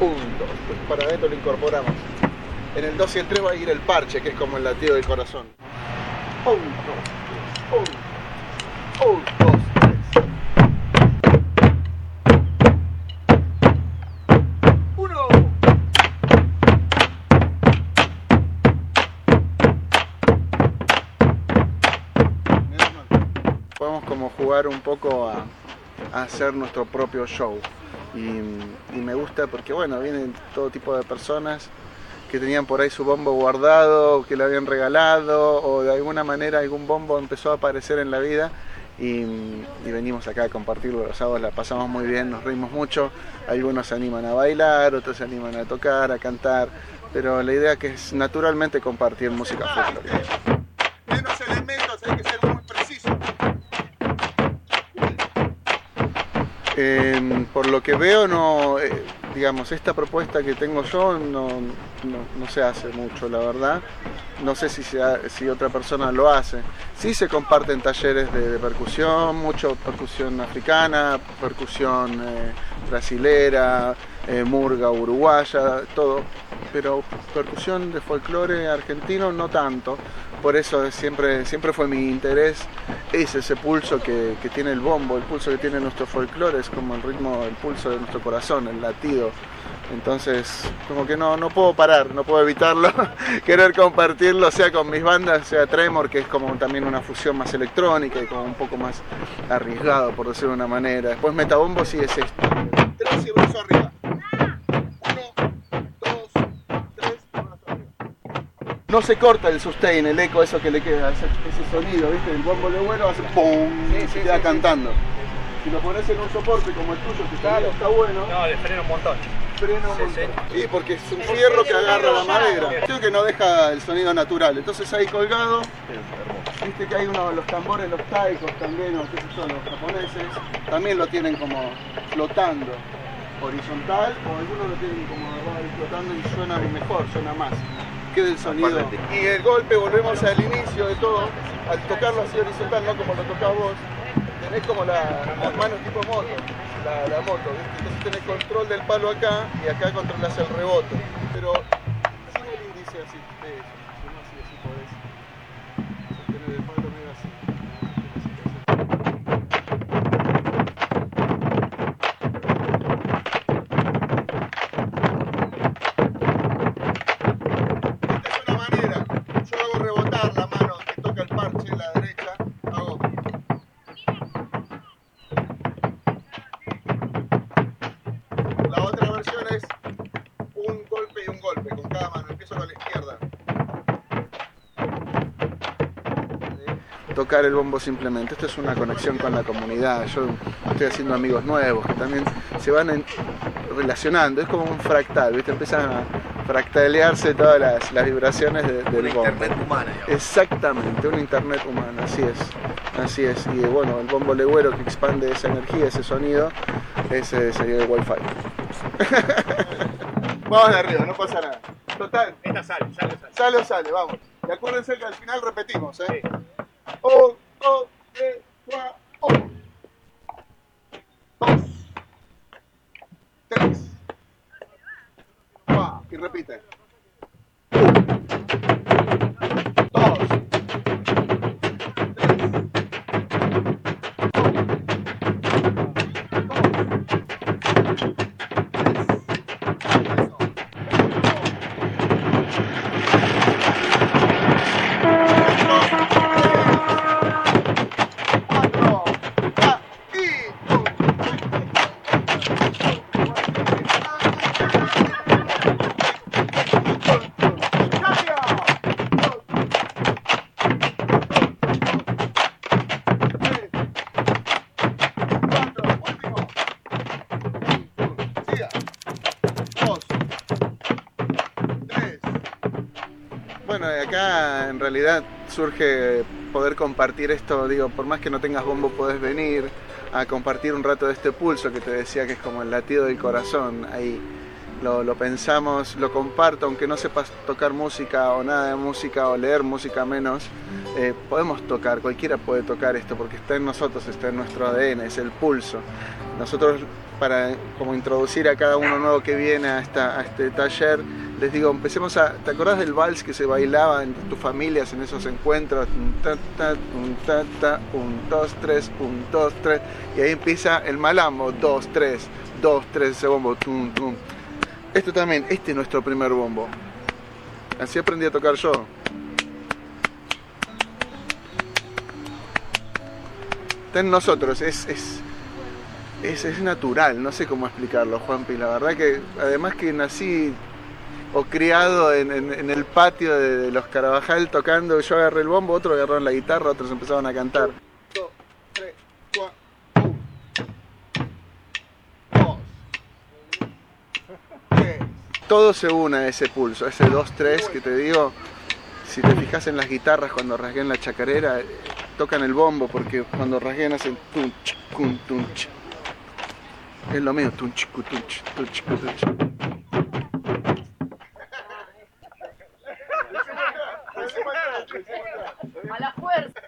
3, 1, 2, 3. Para adentro lo incorporamos. En el 2 y el 3 va a ir el parche, que es como el latido del corazón. 1, 2, 3, 1, 2, 3. podemos como jugar un poco a, a hacer nuestro propio show. Y me gusta porque, bueno, vienen todo tipo de personas que tenían por ahí su bombo guardado, que le habían regalado, o de alguna manera algún bombo empezó a aparecer en la vida. Y, venimos acá a compartirlo los sábados, la pasamos muy bien, nos reímos mucho. Algunos se animan a bailar, otros se animan a tocar, a cantar, pero la idea que es naturalmente compartir música folclórica. Eh, por lo que veo, no, eh, digamos, esta propuesta que tengo yo no, no- no se hace mucho, la verdad. No sé si, si otra persona lo hace. Sí se comparten talleres de, de percusión, mucho percusión africana, percusión eh, brasilera, eh, murga uruguaya, todo. Pero percusión de folclore argentino no tanto. Por eso es siempre, siempre fue mi interés es ese pulso que, que tiene el bombo, el pulso que tiene nuestro folclore, es como el ritmo, el pulso de nuestro corazón, el latido. Entonces, como que no, no puedo parar, no puedo evitarlo, <laughs> querer compartirlo, sea con mis bandas, sea Tremor, que es como también una fusión más electrónica y como un poco más arriesgado, por decirlo de una manera. Después Metabombo sí es esto. Tres y brazo arriba. No se corta el sustain, el eco, eso que le queda, ese, ese sonido, ¿viste? El bombo legüero hace ¡pum! y se queda cantando. Si lo pones en un soporte como el tuyo, que está, está bueno. No, le frena un montón. Frena un montón. Y porque es un fierro que agarra la madera. Creo que no deja el sonido natural. Entonces ahí colgado, viste que hay uno, los tambores, los taikos también, o qué sé yo, los japoneses, también lo tienen como flotando horizontal, o algunos lo tienen como flotando y suena mejor, suena más. Queda el sonido. Y el golpe, volvemos al inicio de todo, al tocarlo así horizontal, no como lo tocás vos, tenés como la, las manos tipo moto, la, la moto, ¿viste? entonces tenés control del palo acá y acá controlas el rebote, pero tocar el bombo simplemente, esto es una conexión con la comunidad. Yo estoy haciendo amigos nuevos que también se van en- relacionando, es como un fractal, ¿viste? Empiezan a fractalearse todas las, las vibraciones de- del bombo. internet humana, Exactamente, un internet humano, así es. Así es, y bueno, el bombo legüero que expande esa energía, ese sonido, ese sería el wifi. <laughs> vamos de arriba, no pasa nada. Total. Esta sale, sale, sale. Sale o sale, vamos. Y acuérdense que al final repetimos, ¿eh? Un, en realidad surge poder compartir esto, digo, por más que no tengas bombo, podés venir a compartir un rato de este pulso que te decía que es como el latido del corazón. Ahí lo, pensamos, lo comparto, aunque no sepas tocar música o nada de música o leer música menos, eh, podemos tocar, cualquiera puede tocar esto porque está en nosotros, está en nuestro ADN, es el pulso. Nosotros para como introducir a cada uno nuevo que viene a, este taller, les digo, empecemos a... ¿Te acordás del vals que se bailaba en tus familias en esos encuentros? Un ta, ta, un ta, ta, un, dos, tres, un, dos, tres. Y ahí empieza el malambo, dos, tres, dos, tres, ese bombo, tum. Esto también, este es nuestro primer bombo. Así aprendí a tocar yo. Está en nosotros, es, es, es natural, no sé cómo explicarlo, Juanpi. La verdad que, además que nací o criado en, el patio de, los Carabajal tocando, yo agarré el bombo, otros agarraron la guitarra, otros empezaban a cantar. Todo se une a ese pulso, ese 2-3 que te digo, si te fijas en las guitarras cuando rasguean la chacarera, eh, tocan el bombo porque cuando rasguean hacen tunch, cun, tunch. Es lo mismo, tunch, cu, tunch, tunch, cu, tunch. A la fuerza.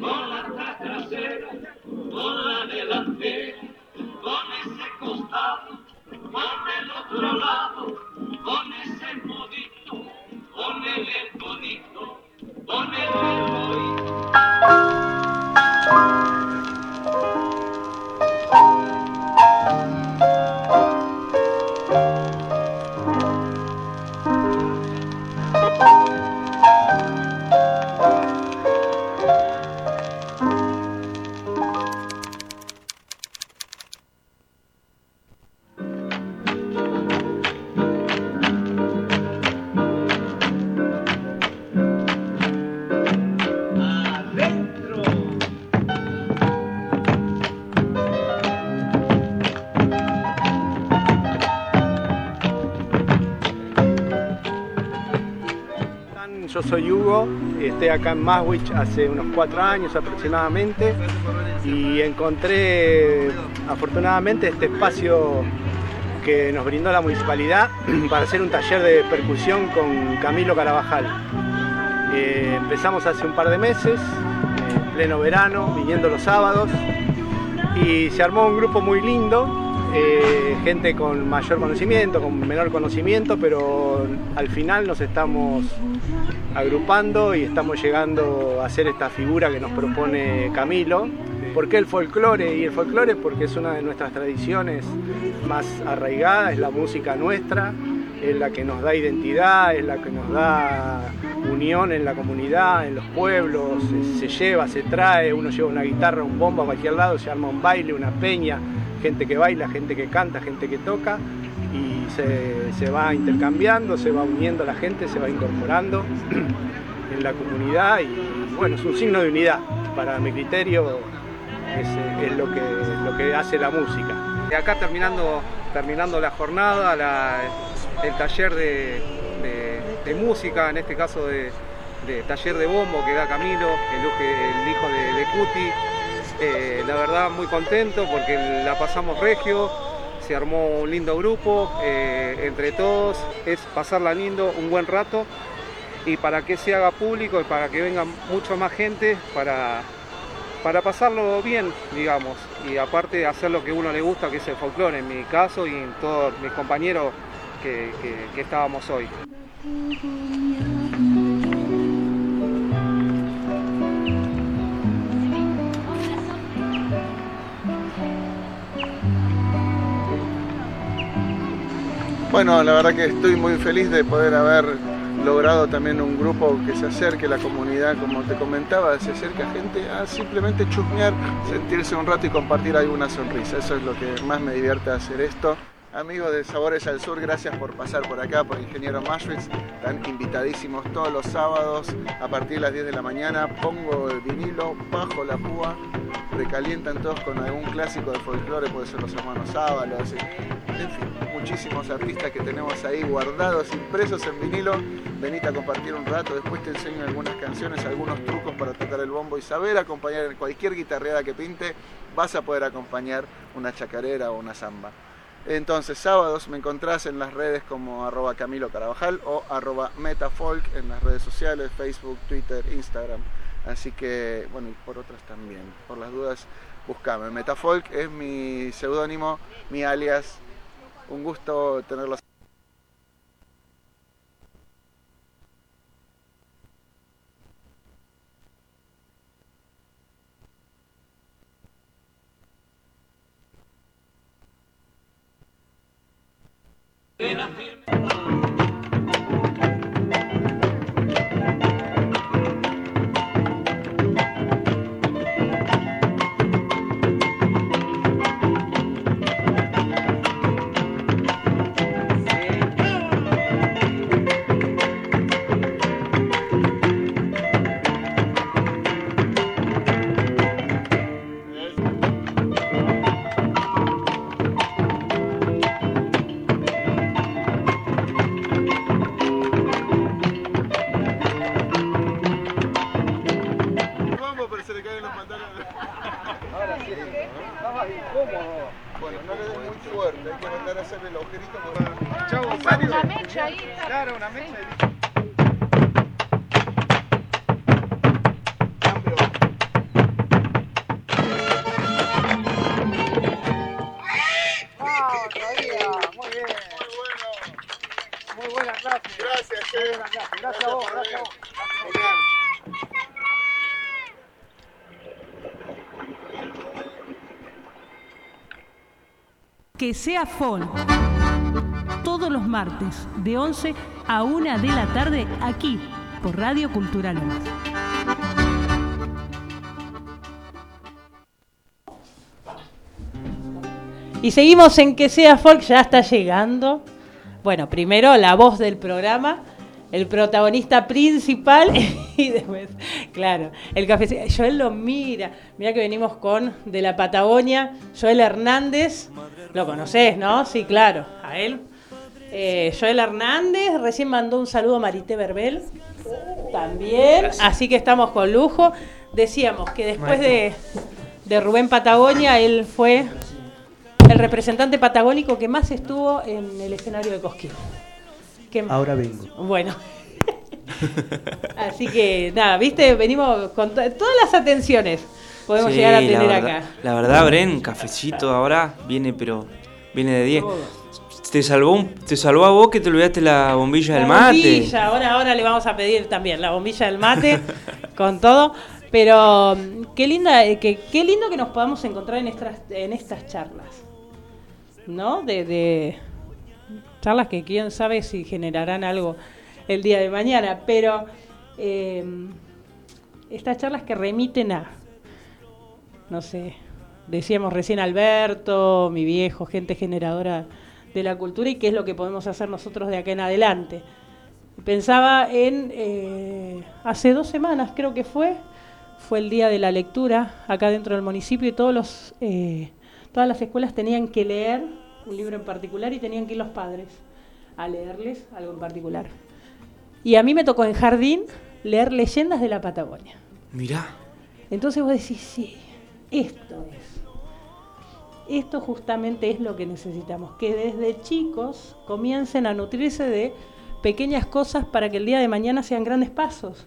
Con la trasera, con la delantera, con ese costado, con el otro lado, con ese modito, con el tonito, con el egoísmo. thank you Yo soy Hugo, estoy acá en Maswich hace unos cuatro años aproximadamente y encontré afortunadamente este espacio que nos brindó la municipalidad <clears throat> para hacer un taller de percusión con Camilo Carabajal. Eh, empezamos hace un par de meses, en pleno verano, viniendo los sábados y se armó un grupo muy lindo, eh, gente con mayor conocimiento, con menor conocimiento, pero al final nos estamos agrupando y estamos llegando a hacer esta figura que nos propone Camilo. ¿Por qué el folclore? Y el folclore porque es una de nuestras tradiciones más arraigadas, es la música nuestra, es la que nos da identidad, es la que nos da unión en la comunidad, en los pueblos, se, lleva, se trae, uno lleva una guitarra, un bombo a cualquier lado, se arma un baile, una peña, gente que baila, gente que canta, gente que toca se, va intercambiando, se va uniendo la gente, se va incorporando. <clears throat> en la comunidad y bueno, es un signo de unidad. Para mi criterio es, lo, que, lo que hace la música. Y acá terminando, terminando la jornada, el taller de, de- de música, en este caso de, de taller de bombo que da Camilo, el, el hijo de, de Cuti. Eh, la verdad muy contento porque la pasamos regio, se armó un lindo grupo, eh, entre todos es pasarla lindo, un buen rato y para que se haga público y para que venga mucho más gente para, para pasarlo bien, digamos, y aparte hacer lo que uno le gusta, que es el folclore, en mi caso y en todos mis compañeros que- que estábamos hoy. Bueno, la verdad que estoy muy feliz de poder haber logrado también un grupo que se acerque a la comunidad, como te comentaba, se acerca gente a simplemente chusmear, sentirse un rato y compartir alguna sonrisa. Eso es lo que más me divierte hacer esto. Amigos de Sabores al Sur, gracias por pasar por acá, por Ingeniero Maschwitz. Están invitadísimos todos los sábados a partir de las 10 de la mañana. Pongo el vinilo, bajo la púa, recalientan todos con algún clásico de folclore, puede ser los hermanos Ábalos, en fin, muchísimos artistas que tenemos ahí guardados, impresos en vinilo. Venite a compartir un rato, después te enseño algunas canciones, algunos trucos para tocar el bombo y saber acompañar en cualquier guitarreada que pinte, vas a poder acompañar una chacarera o una samba. Entonces, sábados me encontrás en las redes como arroba Camilo Carabajal o arroba Metafolk en las redes sociales, Facebook, Twitter, Instagram. Así que, bueno, y por otras también. Por las dudas, buscame. Metafolk es mi seudónimo, mi alias. Un gusto tenerlos. Vamos, incómodo. Bueno, no le des muy fuerte, hay que mandar a hacer el agujerito Chau, Mario. Una mecha ahí. Claro, una mecha. Folk. Todos los martes, de 11 a 1 de la tarde, aquí, por Radio Cultural. Y seguimos en Que sea folk, ya está llegando. Bueno, primero la voz del programa, el protagonista principal <laughs> y después, claro, el café. Joel lo mira, mira que venimos con de la Patagonia, Joel Hernández, lo conoces, ¿no? Sí, claro, a él. Eh, Joel Hernández, recién mandó un saludo a Marité Verbel, también, así que estamos con lujo. Decíamos que después de, de Rubén Patagonia, él fue el representante patagónico que más estuvo en el escenario de Cosquín. Que- Ahora vengo. Bueno. Así que nada, viste, venimos con to- todas las atenciones. Podemos Sí, llegar a tener verdad- acá. La verdad, Bren, cafecito ahora viene, pero viene de 10. Te salvó, un- te salvó a vos que te olvidaste la bombilla La del mate. bombilla, ahora, ahora le vamos a pedir también la bombilla del mate <laughs> con todo. Pero mm, qué linda, eh, que, qué lindo que nos podamos encontrar en estas, en estas charlas. ¿No? De, de charlas que quién sabe si generarán algo el día de mañana. Pero eh, estas charlas que remiten a, no sé, decíamos recién Alberto, mi viejo, gente generadora de la cultura y qué es lo que podemos hacer nosotros de acá en adelante. Pensaba en, eh, hace dos semanas creo que fue, fue el día de la lectura acá dentro del municipio y todos los, eh, todas las escuelas tenían que leer un libro en particular y tenían que ir los padres a leerles algo en particular. Y a mí me tocó en jardín leer leyendas de la Patagonia. Mirá. Entonces vos decís, sí, esto es. Esto justamente es lo que necesitamos, que desde chicos comiencen a nutrirse de pequeñas cosas para que el día de mañana sean grandes pasos.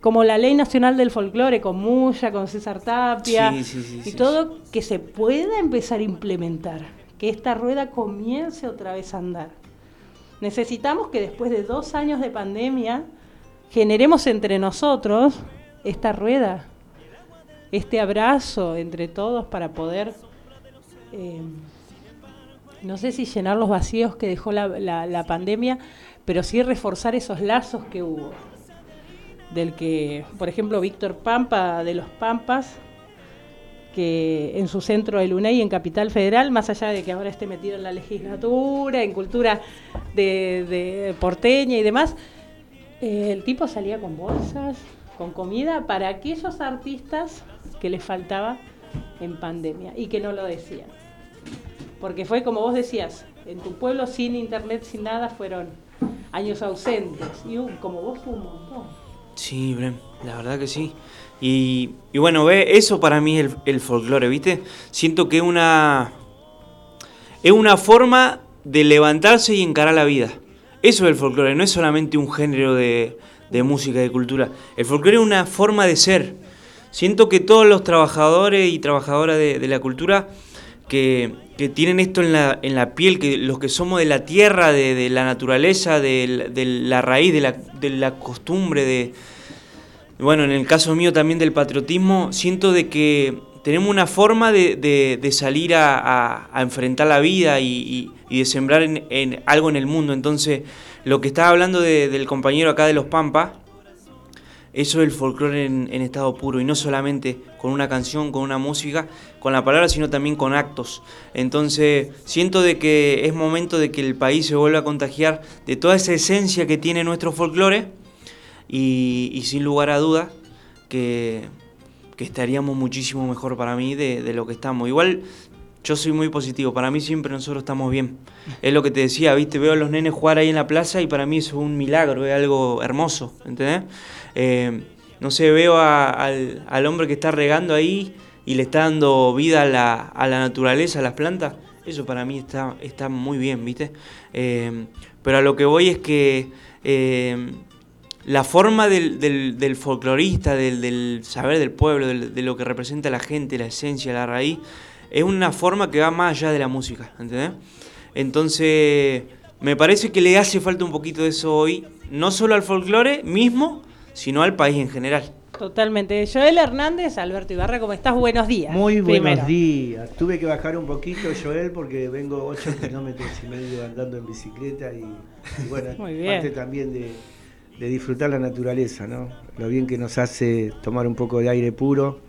Como la Ley Nacional del Folclore, con Muya, con César Tapia, Sí, sí, sí, y todo que se pueda empezar a implementar, que esta rueda comience otra vez a andar. Necesitamos que después de dos años de pandemia generemos entre nosotros esta rueda, este abrazo entre todos para poder, eh, no sé si llenar los vacíos que dejó la, la- la pandemia, pero sí reforzar esos lazos que hubo. Del que, por ejemplo, Víctor Pampa de los Pampas, que en su centro del UNEI en Capital Federal, más allá de que ahora esté metido en la legislatura, en cultura de, de porteña y demás, eh, el tipo salía con bolsas, con comida para aquellos artistas que les faltaba en pandemia y que no lo decían. Porque fue como vos decías, en tu pueblo sin internet, sin nada, fueron años ausentes. Y como vos un montón. Sí, Brem, la verdad que sí. Y, bueno, ve, eso para mí es el, el folclore, ¿viste? Siento que una. Es una forma de levantarse y encarar la vida. Eso es el folclore, no es solamente un género de, de música, de cultura. El folclore es una forma de ser. Siento que todos los trabajadores y trabajadoras de, la cultura que, que tienen esto en la, en la piel, que los que somos de la tierra, de, la naturaleza, de, la- raíz, de la costumbre, de, bueno, en el caso mío también del patriotismo, siento de que tenemos una forma de, de- de salir a, a- enfrentar la vida y, y- de sembrar en, en algo en el mundo. Entonces, lo que estaba hablando de- del compañero acá de los Pampas, eso es el folclore en, en estado puro y no solamente con una canción, con una música, con la palabra, sino también con actos. Entonces, siento de que es momento de que el país se vuelva a contagiar de toda esa esencia que tiene nuestro folclore y, sin lugar a dudas que, que estaríamos muchísimo mejor para mí de, lo que estamos. Igual yo soy muy positivo, para mí siempre nosotros estamos bien. Es lo que te decía, viste, veo a los nenes jugar ahí en la plaza y para mí es un milagro, es algo hermoso, ¿entendés? Eh, no sé, veo al, al hombre que está regando ahí y le está dando vida a la, a la naturaleza, a las plantas. Eso para mí está, está muy bien, ¿viste? Eh, pero a lo que voy es que eh, la forma del, del- del folclorista, del, del saber del pueblo, del- de lo que representa la gente, la esencia, la raíz, es una forma que va más allá de la música, ¿entendés? Entonces, me parece que le hace falta un poquito de eso hoy, no solo al folclore mismo, sino al país en general. Totalmente. Joel Hernández, Alberto Ibarra, ¿cómo estás? Buenos días. Muy buenos Primero. días. Tuve que bajar un poquito, Joel, porque vengo 8 <laughs> kilómetros y medio andando en bicicleta y, y bueno, Muy bien. parte también de, de disfrutar la naturaleza, ¿no? Lo bien que nos hace tomar un poco de aire puro,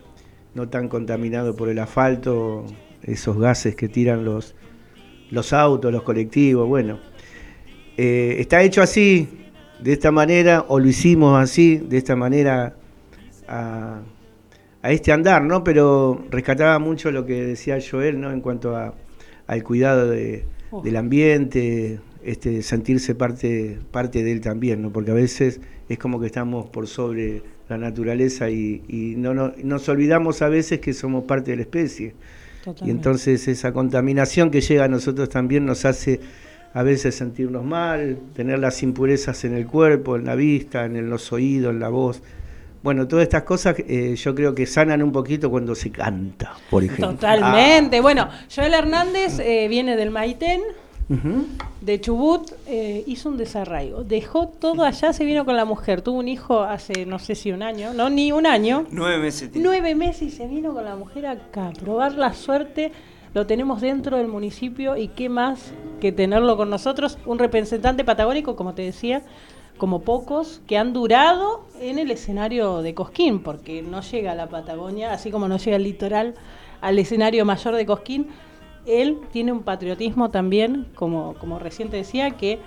no tan contaminado por el asfalto, esos gases que tiran los, los autos, los colectivos, bueno. Eh, está hecho así, de esta manera, o lo hicimos así, de esta manera, a, a este andar, ¿no? Pero rescataba mucho lo que decía Joel, ¿no? En cuanto a, al cuidado de- Oh. del ambiente, este, sentirse parte, parte de él también, ¿no? Porque a veces es como que estamos por sobre la naturaleza y, y no, no- nos olvidamos a veces que somos parte de la especie. Y Totalmente. entonces esa contaminación que llega a nosotros también nos hace a veces sentirnos mal, tener las impurezas en el cuerpo, en la vista, en los oídos, en la voz. Bueno, todas estas cosas eh, yo creo que sanan un poquito cuando se canta, por ejemplo. Totalmente. Bueno, Joel Hernández eh, viene del Maitén, De Chubut, eh, hizo un desarraigo. Dejó todo allá, se vino con la mujer. Tuvo un hijo hace no sé si un año, no, ni un año. Nueve meses. tiene. Nueve meses y se vino con la mujer acá. Probar la suerte. Lo tenemos dentro del municipio y qué más que tenerlo con nosotros. Un representante patagónico, como te decía, como pocos, que han durado en el escenario de Cosquín, porque no llega a la Patagonia, así como no llega el litoral al escenario mayor de Cosquín. Él tiene un patriotismo también, como, como recién te decía, que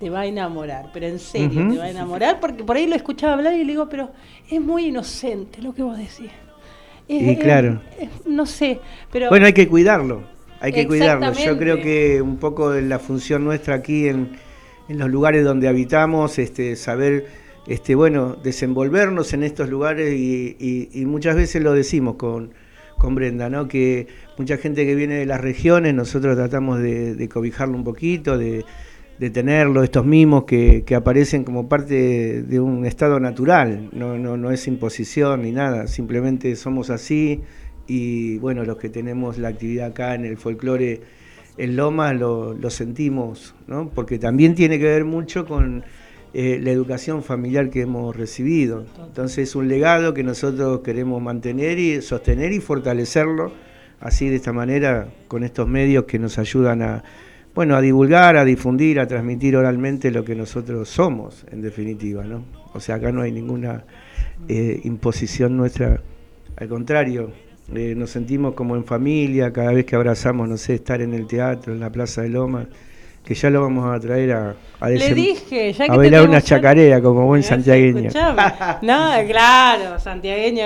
te va a enamorar, pero en serio te va a enamorar, porque por ahí lo escuchaba hablar y le digo, pero es muy inocente lo que vos decís. Es- Y claro. es- no sé, pero... Bueno, hay que cuidarlo, hay que cuidarlo. Yo creo que un poco de la función nuestra aquí en, en los lugares donde habitamos, este, saber, este, bueno, desenvolvernos en estos lugares y, y- y muchas veces lo decimos con, con Brenda, ¿no? Que mucha gente que viene de las regiones, nosotros tratamos de, cobijarlo un poquito, de, tenerlo, estos mimos que, que aparecen como parte de un estado natural, no, no, no es imposición ni nada, simplemente somos así y bueno, los que tenemos la actividad acá en el folclore en Lomas lo, lo sentimos, ¿no? porque también tiene que ver mucho con eh, la educación familiar que hemos recibido. Entonces es un legado que nosotros queremos mantener y sostener y fortalecerlo así de esta manera con estos medios que nos ayudan a bueno, a divulgar, a difundir, a transmitir oralmente lo que nosotros somos, en definitiva, ¿no? O sea, acá no hay ninguna eh, imposición nuestra, al contrario, eh, nos sentimos como en familia cada vez que abrazamos, no sé, estar en el teatro, en la Plaza de Lomas, que ya lo vamos a traer a, a, Le desem- dije, ya que a bailar una chacarera como buen santiagueño. <laughs> No, claro, santiagueño.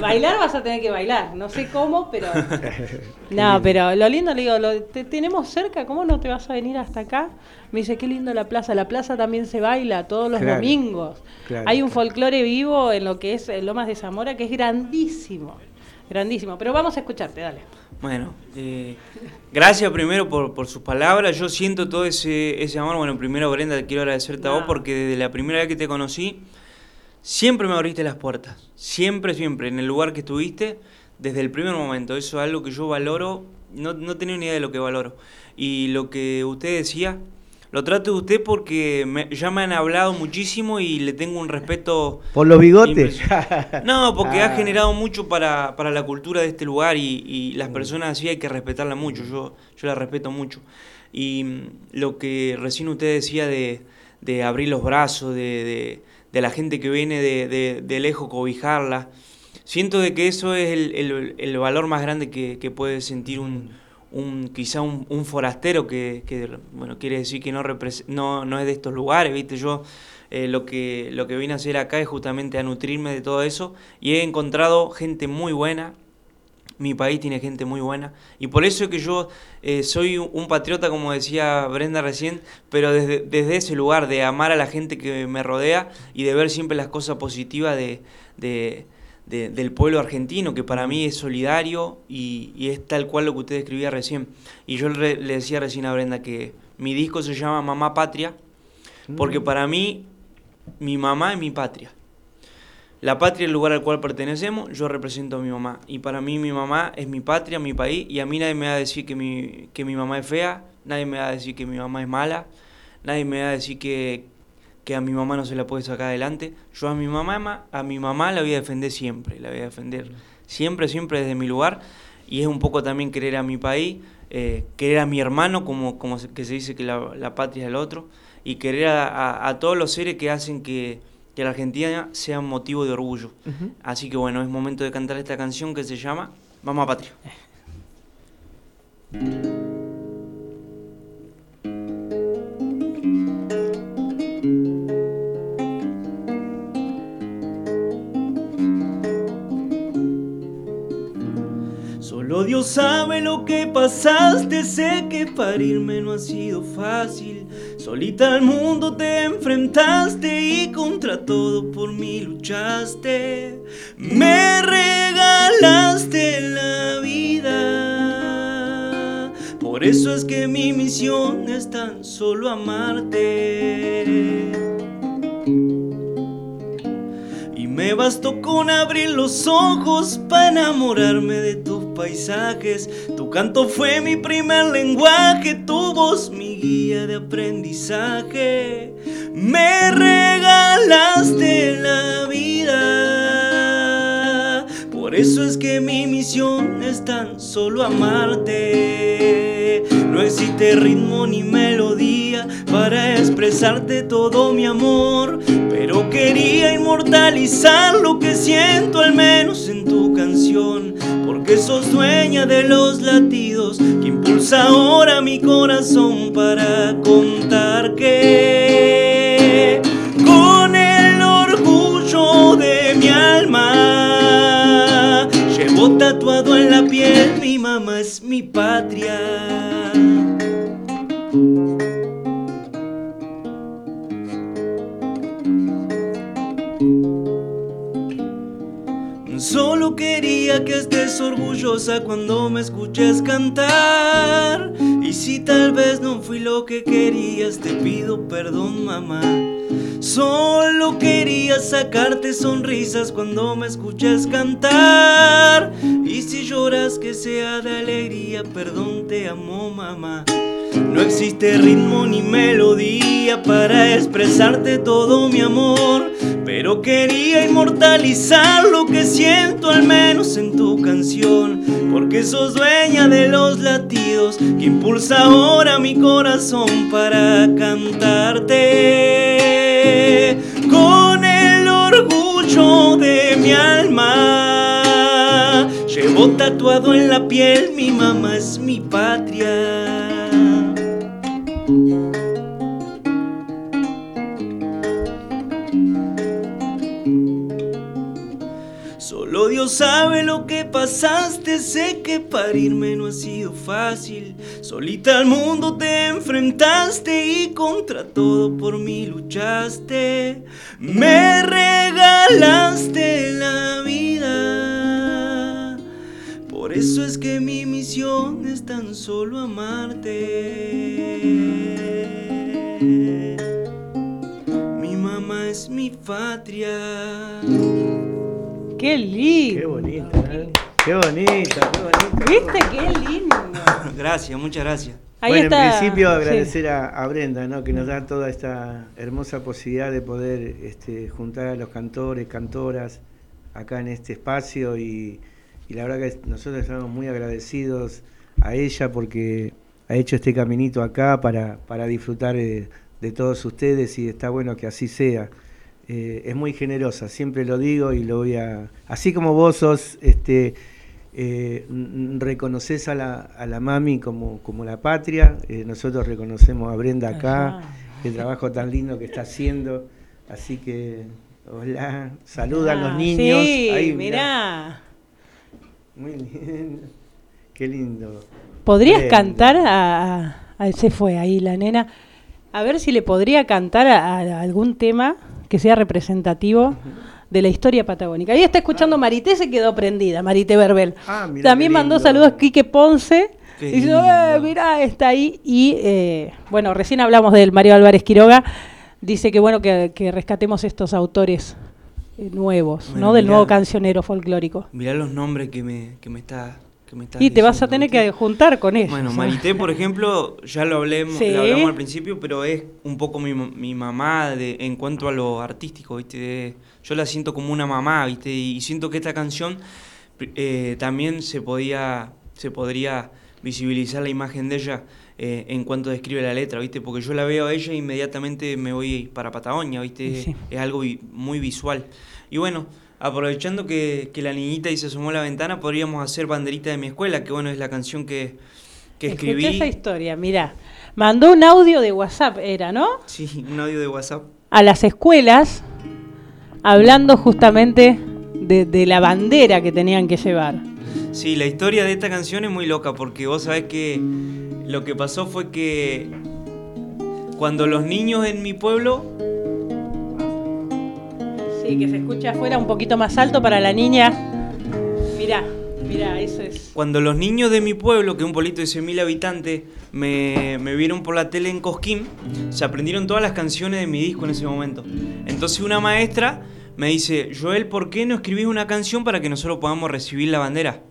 bailar vas a tener que bailar. No sé cómo, pero. <laughs> No, pero lo lindo, le digo, lo, te tenemos cerca, ¿cómo no te vas a venir hasta acá? Me dice, qué lindo la plaza. La plaza también se baila todos los Claro, domingos. claro, Hay un folclore vivo en lo que es Lomas de Zamora que es grandísimo. Grandísimo. Pero vamos a escucharte, dale. Bueno, eh, gracias primero por, por sus palabras. Yo siento todo ese, ese amor. Bueno, primero Brenda, te quiero agradecerte a vos porque desde la primera vez que te conocí, siempre me abriste las puertas. Siempre, siempre. En el lugar que estuviste, desde el primer momento. Eso es algo que yo valoro. No, no tenía ni idea de lo que valoro. Y lo que usted decía, lo trato de usted porque me- ya me han hablado muchísimo y le tengo un respeto. Por los bigotes. No, porque Ah. ha generado mucho para, para la cultura de este lugar y, y las personas así hay que respetarla mucho, yo, yo la respeto mucho. Y mm, lo que recién usted decía de, de abrir los brazos, de, de- de la gente que viene de, lejos cobijarla, siento de que eso es el, el- el valor más grande que, que puede sentir un, un quizá un, forastero que, bueno quiere decir que no, no, no es de estos lugares, viste yo eh, lo que lo que vine a hacer acá es justamente a nutrirme de todo eso y he encontrado gente muy buena. Mi país tiene gente muy buena y por eso es que yo eh, soy un patriota como decía Brenda recién pero desde, desde ese lugar de amar a la gente que me rodea y de ver siempre las cosas positivas de- de- del pueblo argentino que para mí es solidario y, y es tal cual lo que usted escribía recién. Y yo le, le decía recién a Brenda que mi disco se llama Mamá Patria porque para mí mi mamá es mi patria. La patria es el lugar al cual pertenecemos, yo represento a mi mamá. Y para mí mi mamá es mi patria, mi país, y a mí nadie me va a decir que mi, que mi mamá es fea, nadie me va a decir que mi mamá es mala, nadie me va a decir que, que a mi mamá no se la puede sacar adelante. Yo a mi mamá, a mi mamá la voy a defender siempre, la voy a defender siempre, siempre desde mi lugar. Y es un poco también querer a mi país, eh, querer a mi hermano, como, como se, que se dice que la, la patria es el otro, y querer a, a- a todos los seres que hacen que, que la Argentina sea un motivo de orgullo. Así que bueno, es momento de cantar esta canción que se llama Mamá Patria. Solo Dios sabe lo que pasaste, sé que parirme no ha sido fácil. Solita al mundo te enfrentaste y contra todo por mí luchaste. Me regalaste la vida. Por eso es que mi misión es tan solo amarte. Me bastó con abrir los ojos para enamorarme de tus paisajes. Tu canto fue mi primer lenguaje, tu voz mi guía de aprendizaje. Me regalaste la vida. Por eso es que mi misión es tan solo amarte. No existe ritmo ni melodía para expresarte todo mi amor, pero quería inmortalizar lo que siento al menos en tu canción, porque sos dueña de los latidos que impulsa ahora mi corazón para contar que tatuado en la piel mi mamá es mi patria. Solo quería que estés orgullosa cuando me escuches cantar. Y si tal vez no fui lo que querías, te pido perdón, mamá. Solo quería sacarte sonrisas cuando me escuches cantar. Y si lloras que sea de alegría, perdón, te amo, mamá. No existe ritmo ni melodía para expresarte todo mi amor, pero quería inmortalizar lo que siento al menos en tu canción, porque sos dueña de los latidos que impulsa ahora mi corazón para cantarte con el orgullo de mi alma. Llevo tatuado en la piel, mi mamá es mi patria. Solo Dios sabe lo que pasaste, sé que parirme no ha sido fácil. Solita al mundo te enfrentaste y contra todo por mí luchaste. Me regalaste la vida. Por eso es que mi misión es tan solo amarte. Mi mamá es mi patria. Qué lindo. Qué bonita, ¿eh? Qué bonita, qué bonita. ¿Viste? Qué lindo. <laughs> Gracias, muchas gracias. Ahí bueno, está, en principio sí. agradecer a, a Brenda, ¿no? que nos da toda esta hermosa posibilidad de poder este, juntar a los cantores, cantoras acá en este espacio y, y la verdad que nosotros estamos muy agradecidos a ella porque ha hecho este caminito acá para, para disfrutar de, de todos ustedes y está bueno que así sea. Eh, es muy generosa, siempre lo digo y lo voy a... Así como vos sos, este, eh, reconoces a la, a la mami como, como la patria, eh, nosotros reconocemos a Brenda acá, Ajá. el trabajo tan lindo que está haciendo, así que, hola, saludan Ah, los niños. Sí, Ahí, mirá. Muy lindo, qué lindo. ¿Podrías Brenda. cantar a, a- a- Se fue ahí la nena. A ver si le podría cantar a, a algún tema que sea representativo de la historia patagónica. Ahí está escuchando Marité, se quedó prendida, Marité Verbel. Ah, También mandó saludos Quique Ponce. Qué Dice, lindo. "Eh, mirá, está ahí. Y eh, bueno, recién hablamos del Mario Álvarez Quiroga. Dice que bueno que, que rescatemos estos autores eh, nuevos, Bueno, ¿no? Del mirá. nuevo cancionero folclórico. Mirá los nombres que me, que me está que me estás Y te vas a tener que juntar con ellos. Bueno, Marité, por ejemplo, ya lo, hablemos, Sí. lo hablamos al principio, pero es un poco mi, ma- mi mamá de, en cuanto a lo artístico, ¿viste? De- yo la siento como una mamá, ¿viste? Y, siento que esta canción eh, también se podía se podría visibilizar la imagen de ella eh, en cuanto describe la letra, ¿viste? Porque yo la veo a ella e inmediatamente me voy para Patagonia, ¿viste? Sí. Es algo vi- muy visual. Y bueno, aprovechando que, que la niñita y se asomó a la ventana, podríamos hacer Banderita de mi escuela, que bueno, es la canción que, que Escuché escribí. esa historia, mira. Mandó un audio de WhatsApp, era, ¿no? Sí, un audio de WhatsApp. A las escuelas, hablando justamente de, de la bandera que tenían que llevar. Sí, la historia de esta canción es muy loca porque vos sabés que lo que pasó fue que cuando los niños en mi pueblo Sí, que se escucha afuera un poquito más alto para la niña. Mirá, mirá, eso es. Cuando los niños de mi pueblo, que es un pueblito de 100.000 habitantes, me, me vieron por la tele en Cosquín, se aprendieron todas las canciones de mi disco en ese momento. Entonces una maestra me dice, Joel, ¿por qué no escribís una canción para que nosotros podamos recibir la bandera?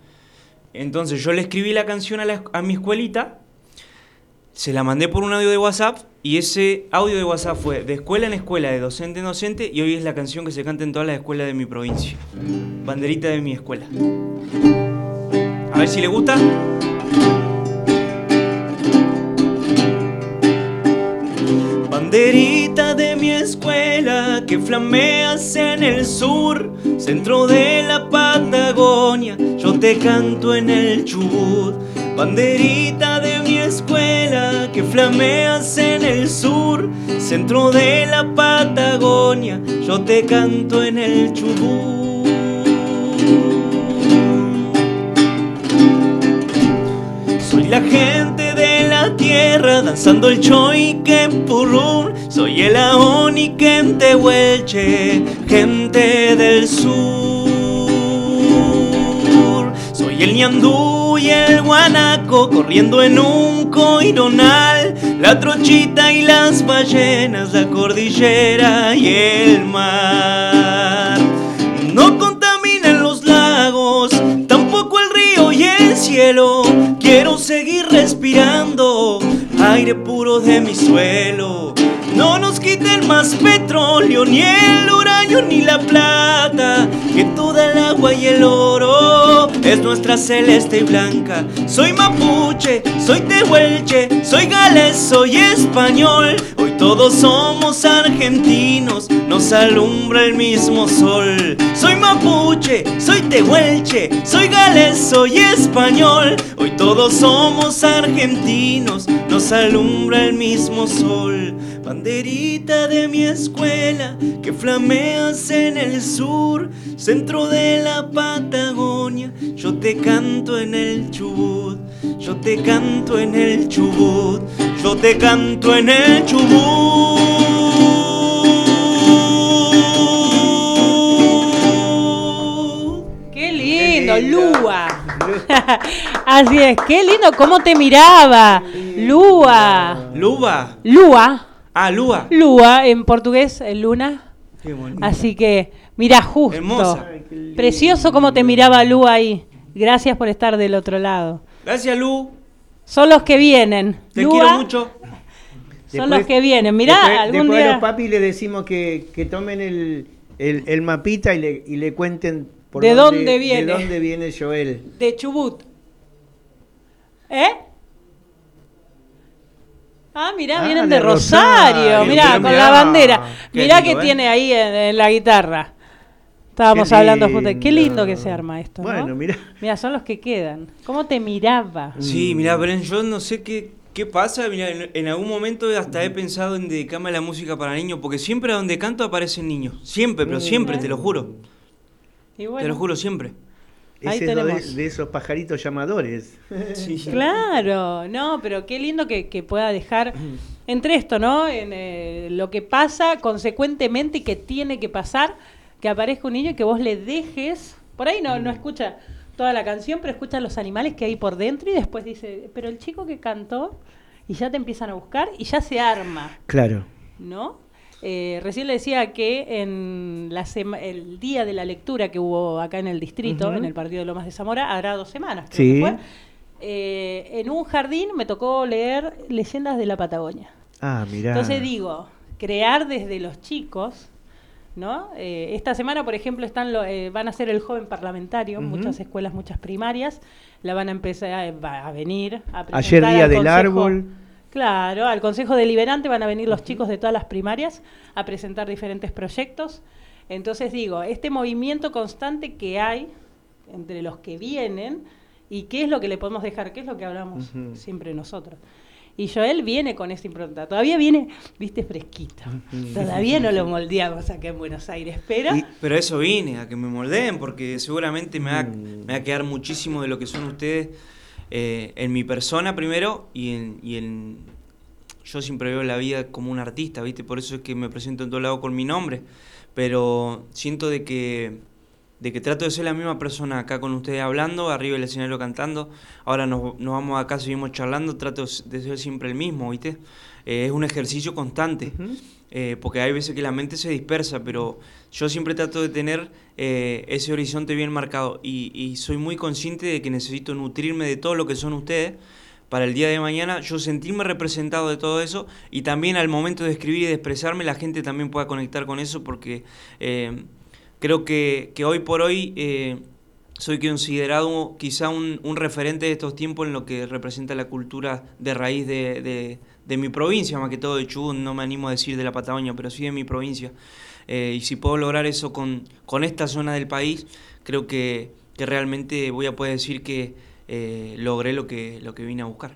Entonces yo le escribí la canción a, a mi escuelita, se la mandé por un audio de WhatsApp y ese audio de WhatsApp fue de escuela en escuela, de docente en docente y hoy es la canción que se canta en todas las escuelas de mi provincia. Banderita de mi escuela. A ver si le gusta. Banderita de mi escuela que flameas en el sur, centro de la Patagonia, yo te canto en el Chubut. Banderita de mi escuela que flameas en el sur, centro de la Patagonia, yo te canto en el Chubut. Soy la gente de la tierra danzando el choique purrún. Soy el aoni que en Tehuelche, gente del sur. Soy el ñandú y el corriendo en un coironal. La trochita y las ballenas, la cordillera y el mar. No contaminen los lagos, tampoco el río y el cielo. Quiero seguir respirando aire puro de mi suelo. No nos quiten más petróleo, ni el uranio, ni la plata. Que toda el agua y el oro es nuestra celeste y blanca. Soy mapuche, soy tehuelche, soy galés, soy español. Hoy todos somos argentinos, nos alumbra el mismo sol. Soy mapuche, soy tehuelche, soy galés, soy español. Hoy todos somos argentinos, nos alumbra el mismo sol. Banderita de mi escuela que flameas en el sur, centro de la Patagonia. Yo te canto en el Chubut, yo te canto en el Chubut, yo te canto en el Chubut. Qué lindo, Lua. <laughs> Así es, qué lindo cómo te miraba. Lua. ¿Luba? Lua. Ah, Lua. Lua, en portugués, eh, luna. Qué bonito. Así que, mira, justo. Hermosa. Precioso cómo te miraba Lua ahí. Gracias por estar del otro lado. Gracias, Lu. Son los que vienen. Te Lua, quiero mucho. Son los que vienen. Mirá, después, algún después a día. los papis le decimos que, que tomen el, el, el mapita y le, y le cuenten por ¿De dónde viene? De dónde viene Joel. De Chubut. ¿Eh? Ah, mirá, Ah, vienen de de Rosario, Rosario, mirá, con mirá, la bandera. qué Mirá lindo, que ¿eh? tiene ahí en, en la guitarra. Estábamos Qué hablando justo. Qué lindo. que se arma esto, ¿no? Bueno, mirá. Mirá, son los que quedan. ¿Cómo te miraba? Sí, mira, Bren, yo no sé qué, qué pasa. Mirá, en, en algún momento hasta he pensado en dedicarme a la música para niños, porque siempre a donde canto aparecen niños. Siempre, pero Mm. siempre, te lo juro. Y Te lo juro, siempre. Ahí Ese es lo de, esos pajaritos llamadores. <laughs> Claro, no, pero qué lindo que, que pueda dejar entre esto, ¿no? En eh, lo que pasa consecuentemente y que tiene que pasar, que aparezca un niño y que vos le dejes, por ahí no, no escucha toda la canción, pero escucha los animales que hay por dentro y después dice, pero el chico que cantó, y ya te empiezan a buscar y ya se arma, Claro. ¿no? Eh, recién le decía que en la sema- el día de la lectura que hubo acá en el distrito, en el partido de Lomas de Zamora, hará dos semanas, creo Sí. que fue. eh, en un jardín me tocó leer Leyendas de la Patagonia. Ah, mirá. Entonces digo, crear desde los chicos, ¿no? Eh, esta semana, por ejemplo, están lo- eh, van a ser el joven parlamentario, muchas escuelas, muchas primarias, la van a empezar a, va a venir a presentar Ayer día al del árbol. Claro, al Consejo Deliberante van a venir los chicos de todas las primarias a presentar diferentes proyectos. Entonces digo, este movimiento constante que hay entre los que vienen y qué es lo que le podemos dejar, qué es lo que hablamos siempre nosotros. Y Joel viene con esa impronta, todavía viene, viste, fresquito. Todavía no lo <laughs> moldeamos acá en Buenos Aires, pero Pero eso vine, a que me moldeen, porque seguramente me va, Mm. me va a quedar muchísimo de lo que son ustedes eh, en mi persona primero y en, y en... Yo siempre veo la vida como un artista, ¿viste? Por eso es que me presento en todo lado con mi nombre. Pero siento de que, de que trato de ser la misma persona acá con ustedes hablando, arriba del escenario cantando. Ahora nos, nos vamos acá, seguimos charlando, trato de ser siempre el mismo, ¿viste? Eh, es un ejercicio constante. Eh, porque hay veces que la mente se dispersa, pero yo siempre trato de tener eh, ese horizonte bien marcado y, y soy muy consciente de que necesito nutrirme de todo lo que son ustedes para el día de mañana yo sentirme representado de todo eso y también al momento de escribir y de expresarme la gente también pueda conectar con eso porque eh, creo que, que hoy por hoy eh, soy considerado quizá un, referente de estos tiempos en lo que representa la cultura de raíz de, de- de mi provincia, más que todo de Chubut, no me animo a decir de la Patagonia, pero sí de mi provincia. Eh, y si puedo lograr eso con, con esta zona del país, creo que, que realmente voy a poder decir que eh, logré lo que, lo que vine a buscar.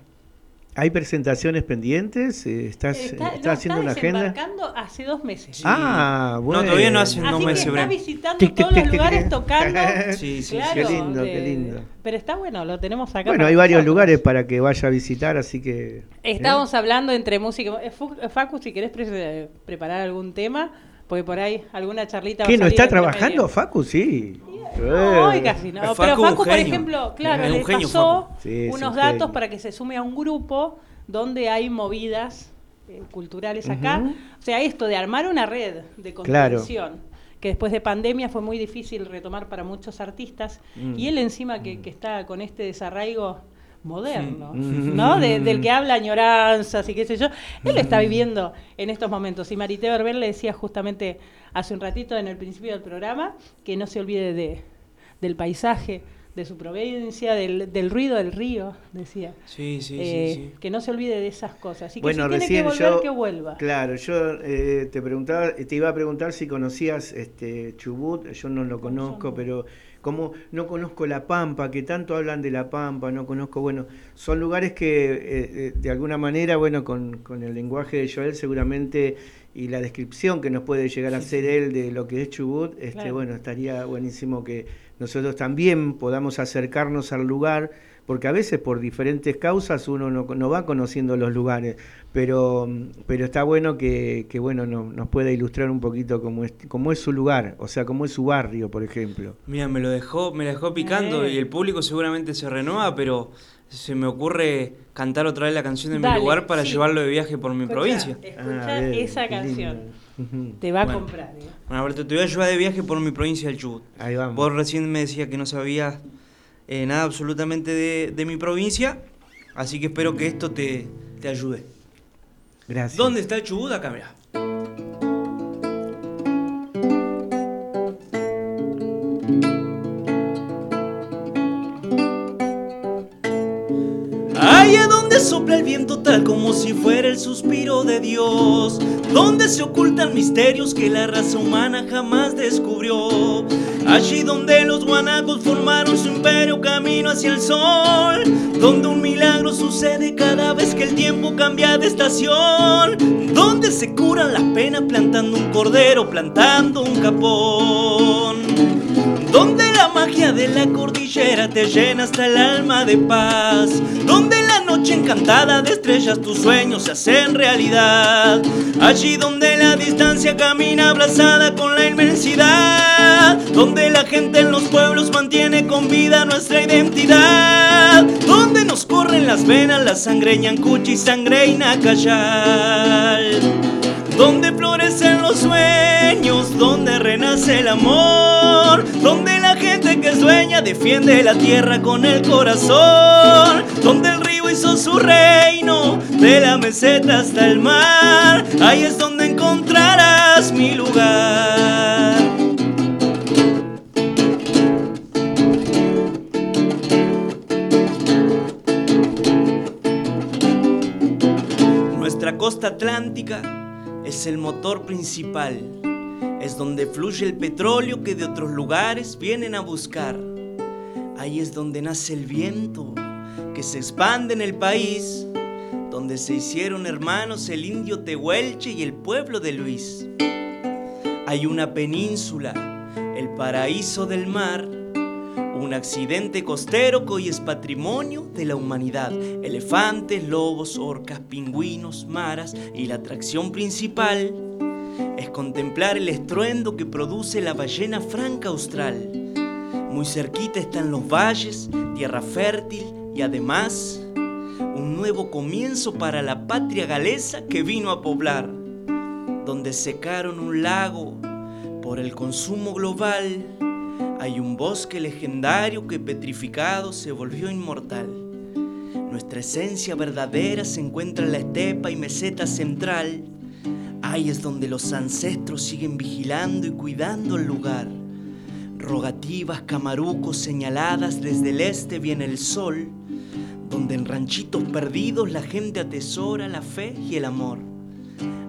¿Hay presentaciones pendientes? Eh, ¿Estás, Está, estás lo haciendo está una agenda? hace dos meses. Ah, bueno. No, todavía no hace Así dos meses, está Bren. visitando Tic, tic, todos los tic, lugares tocando. <laughs> Sí, sí, claro, Qué lindo, qué de- lindo. Pero está bueno, lo tenemos acá. Bueno, hay varios nosotros. lugares para que vaya a visitar, así que... ¿eh? Estábamos hablando entre música. eh, Fu- Facu, si querés pre- preparar algún tema, porque por ahí alguna charlita. ¿Qué, no salir está trabajando medio. Facu? Sí. No, Eh. hoy casi no. Facu Pero Facu, por ejemplo, claro, le genio, pasó. Sí, unos un datos genio. para que se sume a un grupo donde hay movidas eh, culturales acá. O sea, esto de armar una red de Claro. contención. Que después de pandemia fue muy difícil retomar para muchos artistas. Mm. Y él encima que, que está con este desarraigo moderno, Mm. ¿no? De- del que habla añoranzas y qué sé yo. Él lo está viviendo en estos momentos. Y Marité Berbel le decía justamente hace un ratito en el principio del programa que no se olvide de, del paisaje, de su provincia, del, del ruido del río, decía. Sí, sí, Eh, sí, sí. Que no se olvide de esas cosas. Y que Bueno, si tiene que recién volver, yo, que vuelva. claro, yo eh, te preguntaba, te iba a preguntar si conocías este Chubut, yo no lo conozco, pero como no conozco La Pampa, que tanto hablan de La Pampa, no conozco, bueno, son lugares que eh, eh, de alguna manera, bueno, con, con el lenguaje de Joel seguramente y la descripción que nos puede llegar a hacer él de lo que es Chubut, este, Claro. bueno, estaría buenísimo que nosotros también podamos acercarnos al lugar, porque a veces por diferentes causas uno no, no va conociendo los lugares, pero, pero está bueno que, que bueno, no- nos pueda ilustrar un poquito cómo es, cómo es su lugar, o sea, cómo es su barrio, por ejemplo. Mira, me lo dejó, me la dejó picando Eh. y el público seguramente se renueva, pero se me ocurre cantar otra vez la canción de Dale, mi lugar para sí. llevarlo de viaje por mi provincia. Escucha Ah, esa canción. lindo. <laughs> Te va a comprar. ¿eh? Bueno, Alberto, te voy a llevar de viaje por mi provincia del Chubut. Ahí vamos. Vos recién me decías que no sabías eh, nada absolutamente de, de mi provincia, así que espero que esto te, te ayude. Gracias. ¿Dónde está el Chubut? Acá, mirá. Allá donde sopla el viento tal como si fuera el suspiro de Dios, donde se ocultan misterios que la raza humana jamás descubrió. Allí donde los guanacos formaron su imperio camino hacia el sol, donde un milagro sucede cada vez que el tiempo cambia de estación, donde se curan las penas plantando un cordero, plantando un capón. Donde la magia de la cordillera te llena hasta el alma de paz. Donde noche encantada de estrellas tus sueños se hacen realidad. Allí donde la distancia camina abrazada con la inmensidad. Donde la gente en los pueblos mantiene con vida nuestra identidad. Donde nos corren las venas la sangre ñancuchi, sangre y nacayal donde florecen los sueños, donde renace el amor, donde la gente que sueña defiende la tierra con el corazón, donde el hizo su reino, de la meseta hasta el mar, ahí es donde encontrarás mi lugar. Nuestra costa atlántica es el motor principal. Es donde fluye el petróleo que de otros lugares vienen a buscar. Ahí es donde nace el viento que se expande en el país. Donde se hicieron hermanos el indio Tehuelche y el pueblo de Luis. Hay una península, el paraíso del mar. Un accidente costero que hoy es patrimonio de la humanidad. Elefantes, lobos, orcas, pingüinos, maras y la atracción principal es contemplar el estruendo que produce la ballena franca austral. Muy cerquita están los valles, tierra fértil y además un nuevo comienzo para la patria galesa que vino a poblar, donde secaron un lago por el consumo global. Hay un bosque legendario que petrificado se volvió inmortal. Nuestra esencia verdadera se encuentra en la estepa y meseta central. Ahí es donde los ancestros siguen vigilando y cuidando el lugar. Rogativas, camarucos señaladas desde el este viene el sol, donde en ranchitos perdidos la gente atesora la fe y el amor.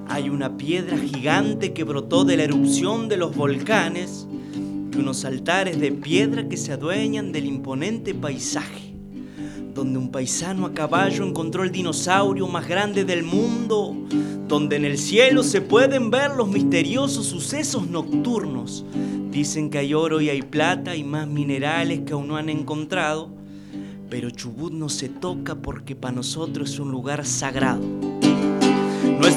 Hay una piedra gigante que brotó de la erupción de los volcanes y unos altares de piedra que se adueñan del imponente paisaje, donde un paisano a caballo encontró el dinosaurio más grande del mundo, donde en el cielo se pueden ver los misteriosos sucesos nocturnos. Dicen que hay oro y hay plata y más minerales que aún no han encontrado, pero Chubut no se toca porque para nosotros es un lugar sagrado.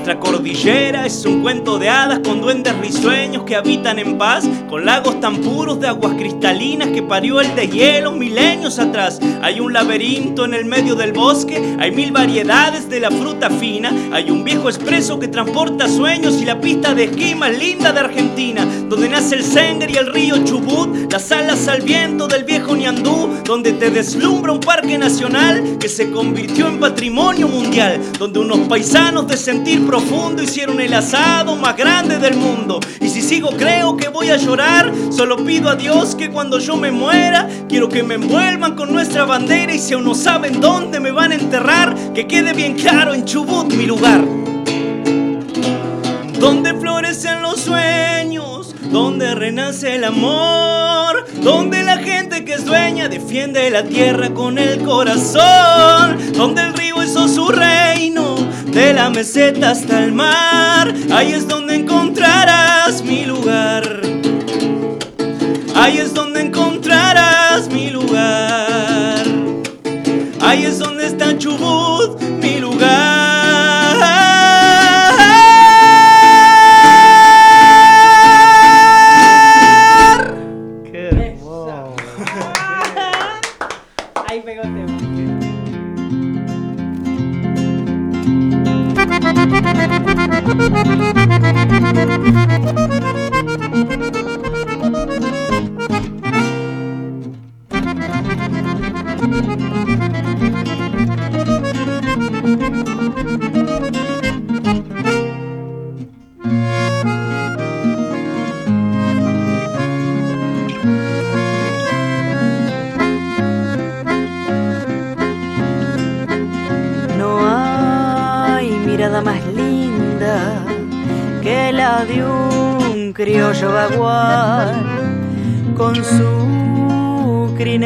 Nuestra cordillera es un cuento de hadas con duendes risueños que habitan en paz, con lagos tan puros de aguas cristalinas que parió el deshielo milenios atrás. Hay un laberinto en el medio del bosque, hay mil variedades de la fruta fina, hay un viejo expreso que transporta sueños y la pista de esquí más linda de Argentina, donde nace el Sender y el río Chubut, las alas al viento del viejo Ñandú, donde te deslumbra un parque nacional que se convirtió en patrimonio mundial, donde unos paisanos de sentir profundo hicieron el asado más grande del mundo. Y si sigo creo que voy a llorar, solo pido a Dios que cuando yo me muera, quiero que me envuelvan con nuestra bandera y si aún no saben dónde me van a enterrar, que quede bien claro en Chubut mi lugar. Donde florecen los sueños, donde renace el amor, donde la gente que es dueña defiende la tierra con el corazón, donde el río hizo su reino, de la meseta hasta el mar, ahí es donde encontrarás mi lugar. Ahí es donde encontrarás mi lugar. Ahí es donde está Chubut,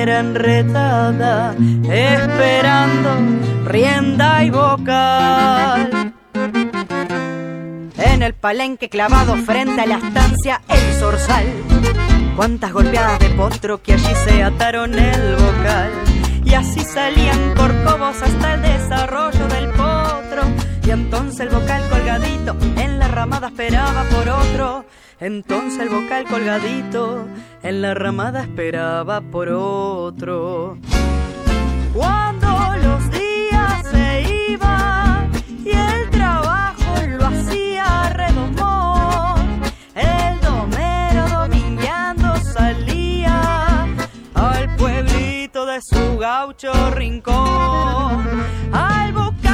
crinera enredada esperando rienda y vocal. En el palenque clavado frente a la estancia El Zorzal. Cuántas golpeadas de potro que allí se ataron el vocal. Y así salían corcovos hasta el desarrollo del potro. Y entonces el vocal colgadito en la ramada esperaba por otro. Entonces el vocal colgadito en la ramada esperaba por otro. Cuando los días se iban y el trabajo lo hacía redomón, el domero domingueando salía al pueblito de su gaucho rincón, al vocal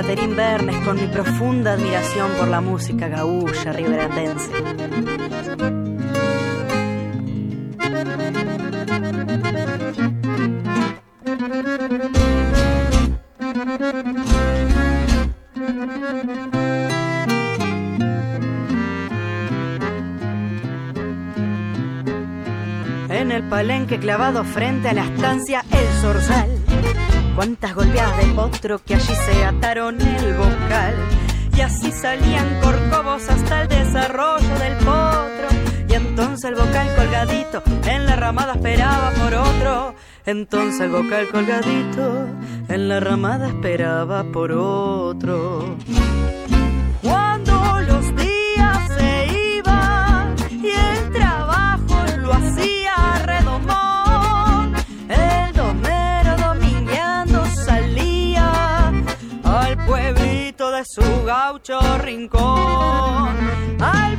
De Catherine Bernes con mi profunda admiración por la música gaúcha riberandense. En el palenque clavado frente a la estancia El Zorzal. Cuántas golpeadas de potro que allí se ataron el vocal. Y así salían corcovos hasta el desarrollo del potro. Y entonces el vocal colgadito en la ramada esperaba por otro. Entonces el vocal colgadito en la ramada esperaba por otro. su gaucho rincón. Al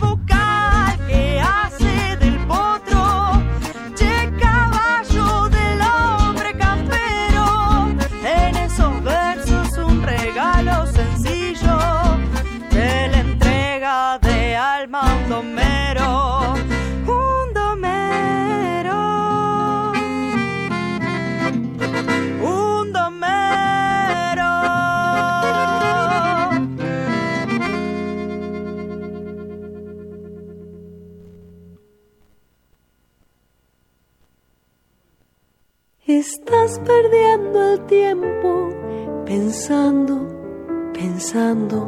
Estás perdiendo el tiempo pensando, pensando.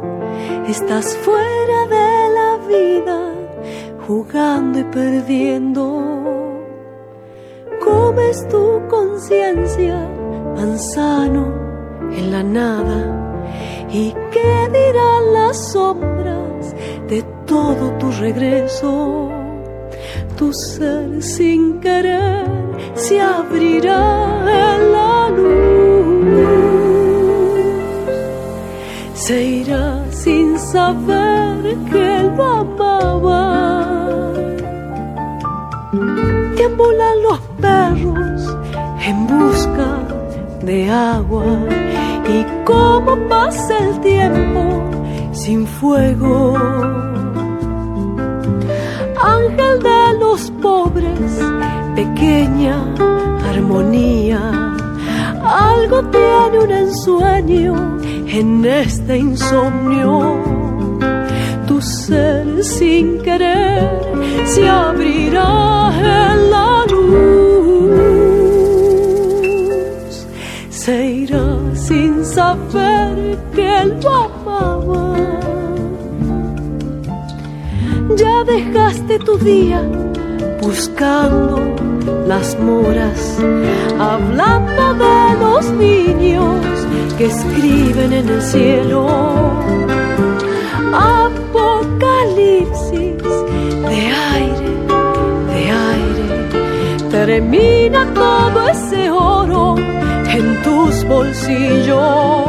Estás fuera de la vida, jugando y perdiendo. Comes tu conciencia, manzano en la nada. ¿Y qué dirán las sombras de todo tu regreso? Tu sin querer se abrirá la luz. Se irá sin saber que lo amaba. Deambulan los perros en busca de agua. Y cómo pasa el tiempo sin fuego ángel de los pobres, pequeña armonía. Algo tiene un ensueño en este insomnio. Tu ser sin querer se abrirá en la luz. Se irá sin saber que lo amaba. Dejaste tu día buscando las moras, hablando de los niños que escriben en el cielo. Apocalipsis de aire, de aire, termina todo ese oro en tus bolsillos,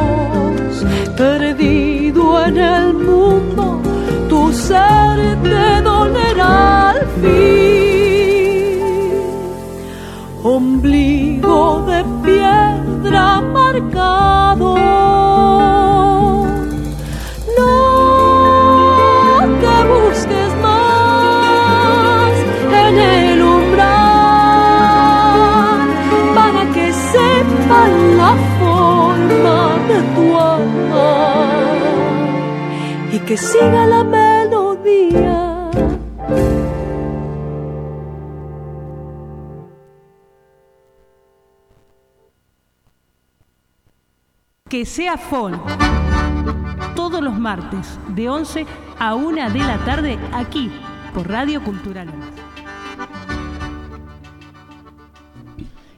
ser te dolerá al fin. Ombligo de piedra marcado. No te busques más en el umbral para que sepan la forma de tu alma y que siga la Que sea folk. Todos los martes, de 11 a 1 de la tarde, aquí, por Radio Cultural.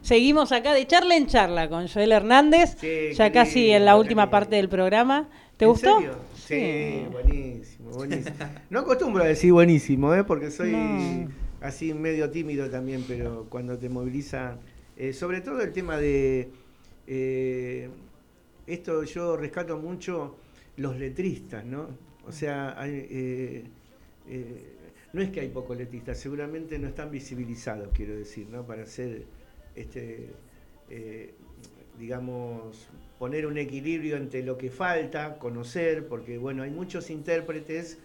Seguimos acá de charla en charla con Joel Hernández, Sí, ya casi en la última parte del programa. ¿Te ¿En gustó? serio? Sí, buenísimo, buenísimo. No acostumbro a decir buenísimo, ¿eh? porque soy No. así medio tímido también, pero cuando te movilizan, eh, sobre todo el tema de, eh, esto yo rescato mucho los letristas, ¿no? O sea, hay, eh, eh, no es que hay pocos letristas, seguramente no están visibilizados, quiero decir, ¿no? Para hacer, este, eh, digamos, poner un equilibrio entre lo que falta, conocer, porque bueno, hay muchos intérpretes,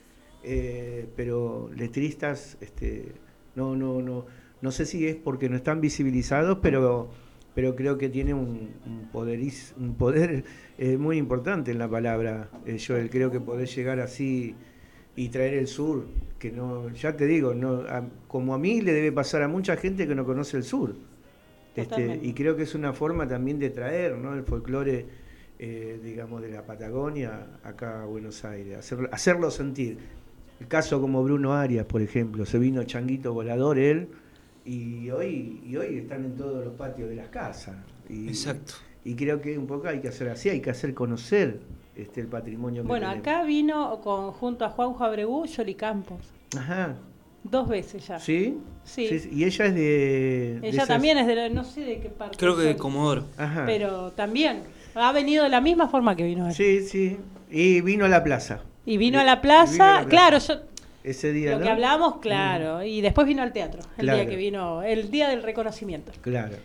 eh, pero letristas, este, no, no, no, no sé si es porque no están visibilizados, pero, pero creo que tiene un, un, poderiz- un poder eh, muy importante en la palabra, eh, Joel. Creo que podés llegar así y traer el sur, que no, ya te digo, no, a- como a mí le debe pasar a mucha gente que no conoce el sur. Este, y creo que es una forma también de traer ¿no? el folclore, eh, digamos, de la Patagonia acá a Buenos Aires, hacerlo, hacerlo sentir. El caso como Bruno Arias, por ejemplo, se vino Changuito Volador él, y hoy, y hoy están en todos los patios de las casas. Y, Exacto. Y creo que un poco hay que hacer así, hay que hacer conocer este, el patrimonio Bueno, acá vino con, junto a Juanjo Abregú, Yoli Campos. Ajá. Dos veces ya. ¿Sí? Sí. Y ella es de... de Ella esas- también es de la- no sé de qué parte. Creo que de Comodoro. Ajá. Pero también. Ha venido de la misma forma que vino él. Sí, sí. Y vino a la plaza. Y vino a la Y vino a plaza, la claro, yo, Ese día, lo ¿no? que hablamos, claro. Y después vino al teatro, el Claro. día que vino, el día del reconocimiento. Claro.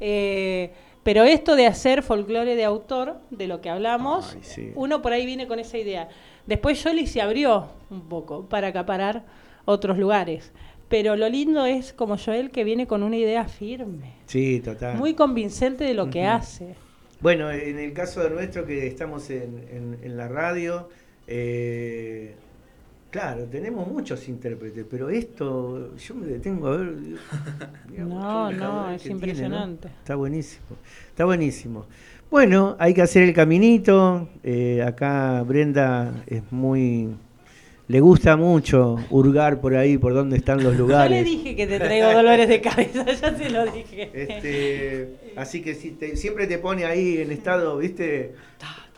Eh, pero esto de hacer folclore de autor, de lo que hablamos, Ay, sí. uno por ahí viene con esa idea. Después Yoli se abrió un poco para acaparar otros lugares. Pero lo lindo es como Joel que viene con una idea firme, Sí, total. muy convincente de lo que hace. Bueno, en el caso de nuestro que estamos en, en- en la radio, eh, claro, tenemos muchos intérpretes, pero esto yo me detengo a ver. vos, <laughs> No, no, es tiene, impresionante. Está buenísimo, está buenísimo. Bueno, hay que hacer el caminito. eh, acá Brenda es muy... Le gusta mucho hurgar por ahí, por dónde están los <laughs> Yo lugares. le dije que te traigo dolores de cabeza, <laughs> ya se lo dije. Este, así que si te- siempre te pone ahí en estado, viste,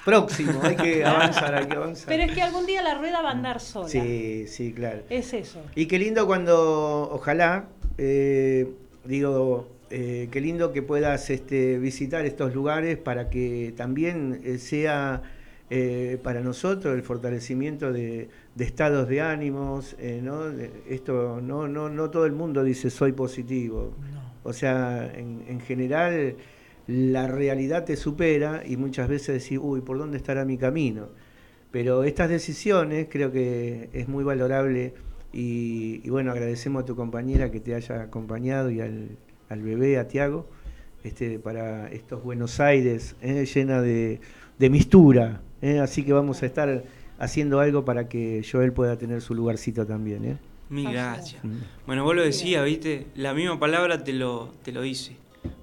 próximo, hay que <laughs> avanzar, hay que avanzar. Pero es que algún día la rueda va a andar sola. Sí, sí, claro. Es eso. Y qué lindo cuando, ojalá, eh, digo, eh, qué lindo que puedas este, visitar estos lugares para que también eh, sea eh, para nosotros el fortalecimiento de, de estados de ánimos, eh, ¿no? Esto, no, no, no todo el mundo dice soy positivo. O sea, en, en general la realidad te supera y muchas veces decís, uy, ¿por dónde estará mi camino? Pero estas decisiones creo que es muy valorable y, y bueno, agradecemos a tu compañera que te haya acompañado y al, al bebé, a Tiago, este, para estos Buenos Aires eh, llena de, de mistura. eh, así que vamos a estar haciendo algo para que Joel pueda tener su lugarcito también. ¿eh? Mil gracias. Bueno, vos lo decías, ¿viste? La misma palabra te lo, te lo dice.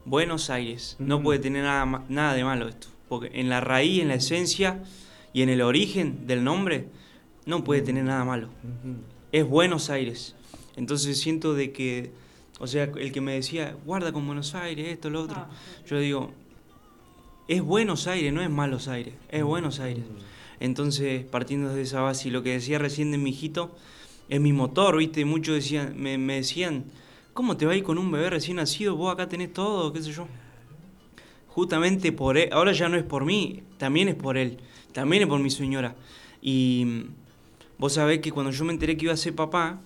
Buenos Aires. No Ujú. puede tener nada, nada de malo esto. Porque en la raíz, en la esencia y en el origen del nombre, no puede tener nada malo. Es Buenos Aires. Entonces siento de que, o sea, el que me decía, guarda con Buenos Aires, esto, lo otro. Yo digo, es Buenos Aires, no es Malos Aires, es Buenos Aires. Entonces, partiendo de esa base, y lo que decía recién de mi hijito, es mi motor, ¿viste? Muchos decían, me, me decían, ¿cómo te va a ir con un bebé recién nacido? Vos acá tenés todo, qué sé yo. Justamente por él, ahora ya no es por mí, también es por él, también es por mi señora. Y mm, vos sabés que cuando yo me enteré que iba a ser papá,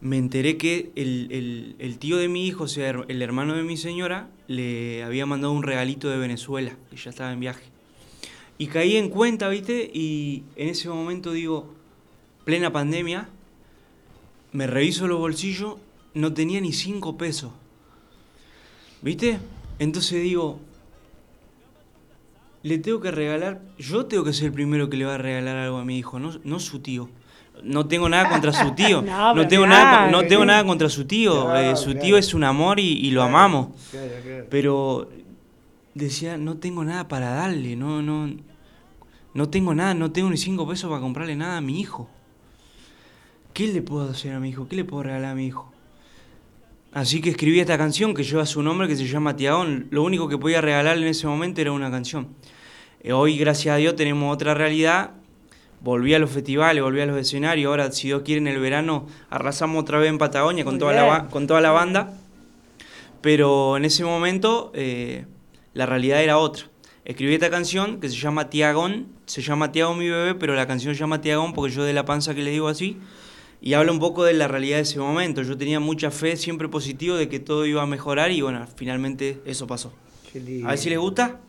me enteré que el, el- tío de mi hijo, o sea, el hermano de mi señora, le había mandado un regalito de Venezuela, que ya estaba en viaje. Y caí en cuenta, ¿viste? Y en ese momento digo, plena pandemia, me reviso los bolsillos, no tenía ni cinco pesos. ¿Viste? Entonces digo, le tengo que regalar, yo tengo que ser el primero que le va a regalar algo a mi hijo, no, no su tío. No tengo nada contra su <laughs> tío. No, tengo nada, no tengo nada contra su tío. Claro, eh, su claro. tío es un amor y, y lo amamos. Claro, claro. Pero decía, no tengo nada para darle, no, no, no tengo nada, no tengo ni cinco pesos para comprarle nada a mi hijo. ¿Qué le puedo hacer a mi hijo? ¿Qué le puedo regalar a mi hijo? Así que escribí esta canción que lleva su nombre, que se llama Tiagón. Lo único que podía regalarle en ese momento era una canción. Eh, hoy, gracias a Dios, tenemos otra realidad. Volví a los festivales, volví a los escenarios. Ahora, si Dios quiere, en el verano arrasamos otra vez en Patagonia con Muy toda, la, bien. ba- con toda la banda. Pero en ese momento eh, la realidad era otra. Escribí esta canción que se llama Tiagón, se llama Tiago mi bebé, pero la canción se llama Tiagón porque yo de la panza que le digo así, y habla un poco de la realidad de ese momento. Yo tenía mucha fe, siempre positivo, de que todo iba a mejorar y bueno, finalmente eso pasó. Qué lindo. A ver si les gusta.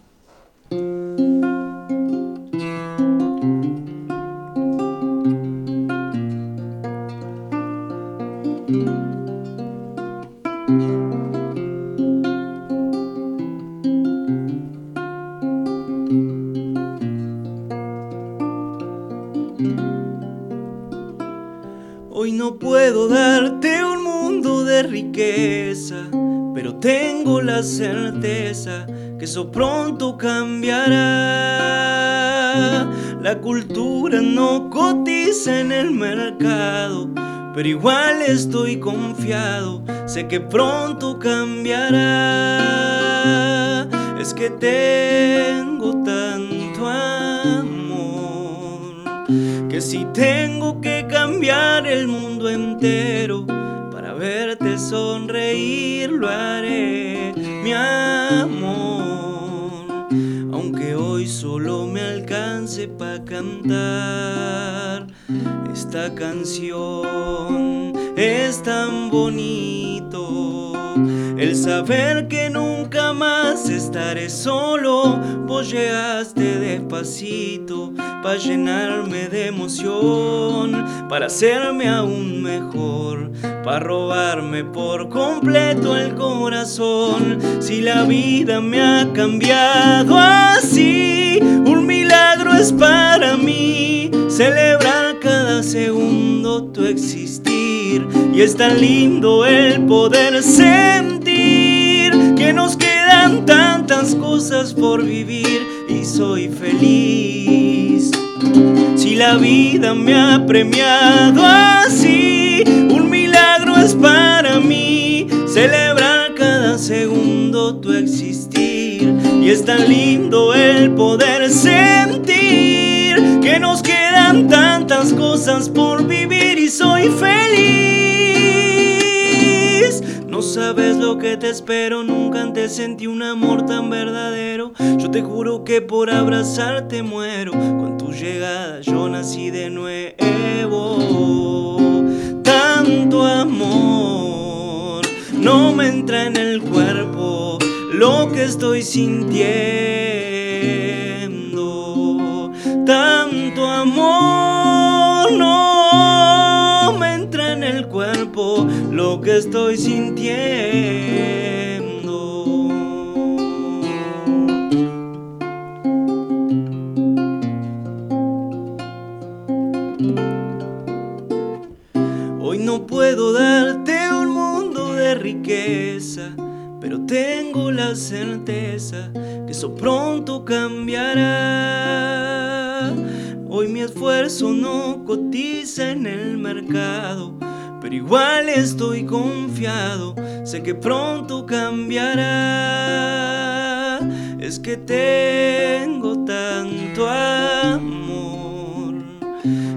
Pronto cambiará. La cultura no cotiza en el mercado, pero igual estoy confiado, sé que pronto cambiará. Es que tengo tanto amor que si tengo que cambiar el mundo entero para verte sonreír lo haré, para cantar esta canción. Es tan bonito el saber que nunca más estaré solo. Vos llegaste despacito para llenarme de emoción, para hacerme aún mejor, para robarme por completo el corazón. Si la vida me ha cambiado así, un milagro es para mí celebrar cada segundo tu existir. Y es tan lindo el poder sentir que nos quedan tantas cosas por vivir y soy feliz. Si la vida me ha premiado así, un milagro es para mí celebrar cada segundo tu existir. Y es tan lindo el poder sentir que nos quedan tantas cosas por vivir y soy feliz. No sabes lo que te espero, nunca antes sentí un amor tan verdadero. Yo te juro que por abrazarte muero. Con tu llegada yo nací de nuevo. Tanto amor no me entra en el cuerpo lo que estoy sintiendo. Tanto amor no lo que estoy sintiendo. Hoy no puedo darte un mundo de riqueza, pero tengo la certeza que eso pronto cambiará. Hoy mi esfuerzo no cotiza en el mercado, pero igual estoy confiado, sé que pronto cambiará. Es que tengo tanto amor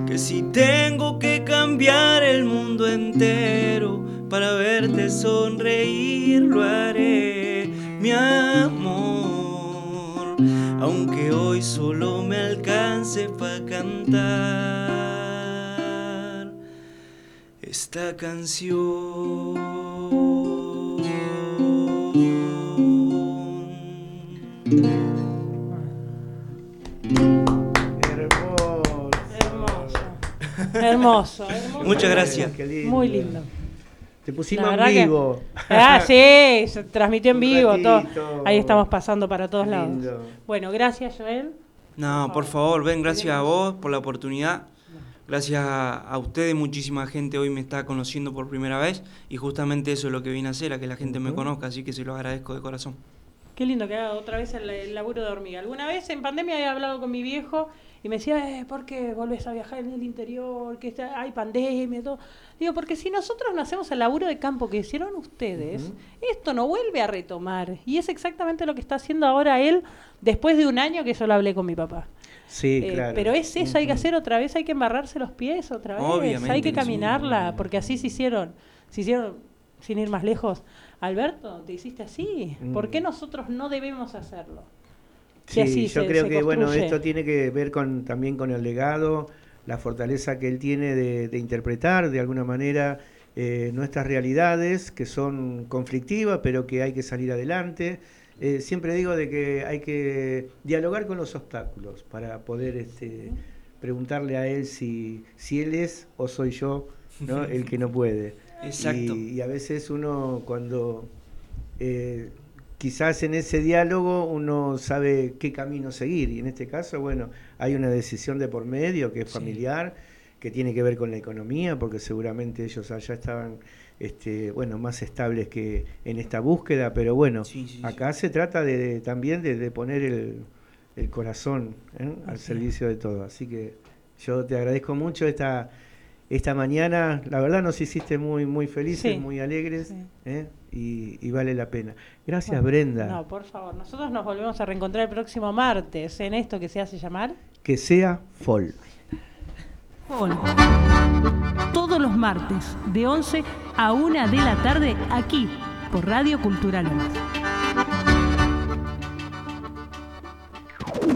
que si tengo que cambiar el mundo entero para verte sonreír, lo haré, mi amor. Aunque hoy solo me alcance para cantar esta Hermoso, <laughs> hermoso. Muchas gracias. Qué lindo. Muy lindo. Te pusimos en que- vivo. Ah, sí, se transmitió en vivo, todo. Ahí estamos pasando para todos lados. Bueno, gracias, Joel. No, por favor, ven, gracias a vos por la oportunidad. Gracias a, a ustedes, muchísima gente hoy me está conociendo por primera vez y justamente eso es lo que vine a hacer, a que la gente me conozca, así que se lo agradezco de corazón. Qué lindo que haga otra vez el, el laburo de hormiga. Alguna vez en pandemia había hablado con mi viejo y me decía, eh, ¿por qué volvés a viajar en el interior? Que está- hay pandemia y todo. Digo, porque si nosotros no hacemos el laburo de campo que hicieron ustedes, esto no vuelve a retomar. Y es exactamente lo que está haciendo ahora él después de un año que yo lo hablé con mi papá. Sí, Eh, claro. Pero es eso, hay que hacer otra vez, hay que embarrarse los pies otra vez, Obviamente hay que caminarla, porque así se hicieron, se hicieron, sin ir más lejos. Alberto, te hiciste así, ¿por qué nosotros no debemos hacerlo? Sí, así yo se- creo se que bueno, esto tiene que ver con también con el legado, la fortaleza que él tiene de, de interpretar de alguna manera eh, nuestras realidades que son conflictivas, pero que hay que salir adelante. Eh, siempre digo de que hay que dialogar con los obstáculos para poder este, preguntarle a él si, si él es o soy yo ¿no? <laughs> el que no puede. Exacto. Y, y a veces uno cuando eh, quizás en ese diálogo uno sabe qué camino seguir y en este caso, bueno, hay una decisión de por medio que es familiar, que tiene que ver con la economía, porque seguramente ellos allá estaban, este, bueno, más estables que en esta búsqueda, pero bueno, acá se trata de, de- también de, de poner el, el corazón ¿eh? al servicio de todo. Así que yo te agradezco mucho esta esta mañana, la verdad nos hiciste muy muy felices, muy alegres, ¿eh? y, y vale la pena. Gracias Bueno, Brenda. No, por favor, nosotros nos volvemos a reencontrar el próximo martes en esto que se hace llamar Que sea folk. Todos los martes, de 11 a 1 de la tarde, aquí, por Radio Cultura Lomas.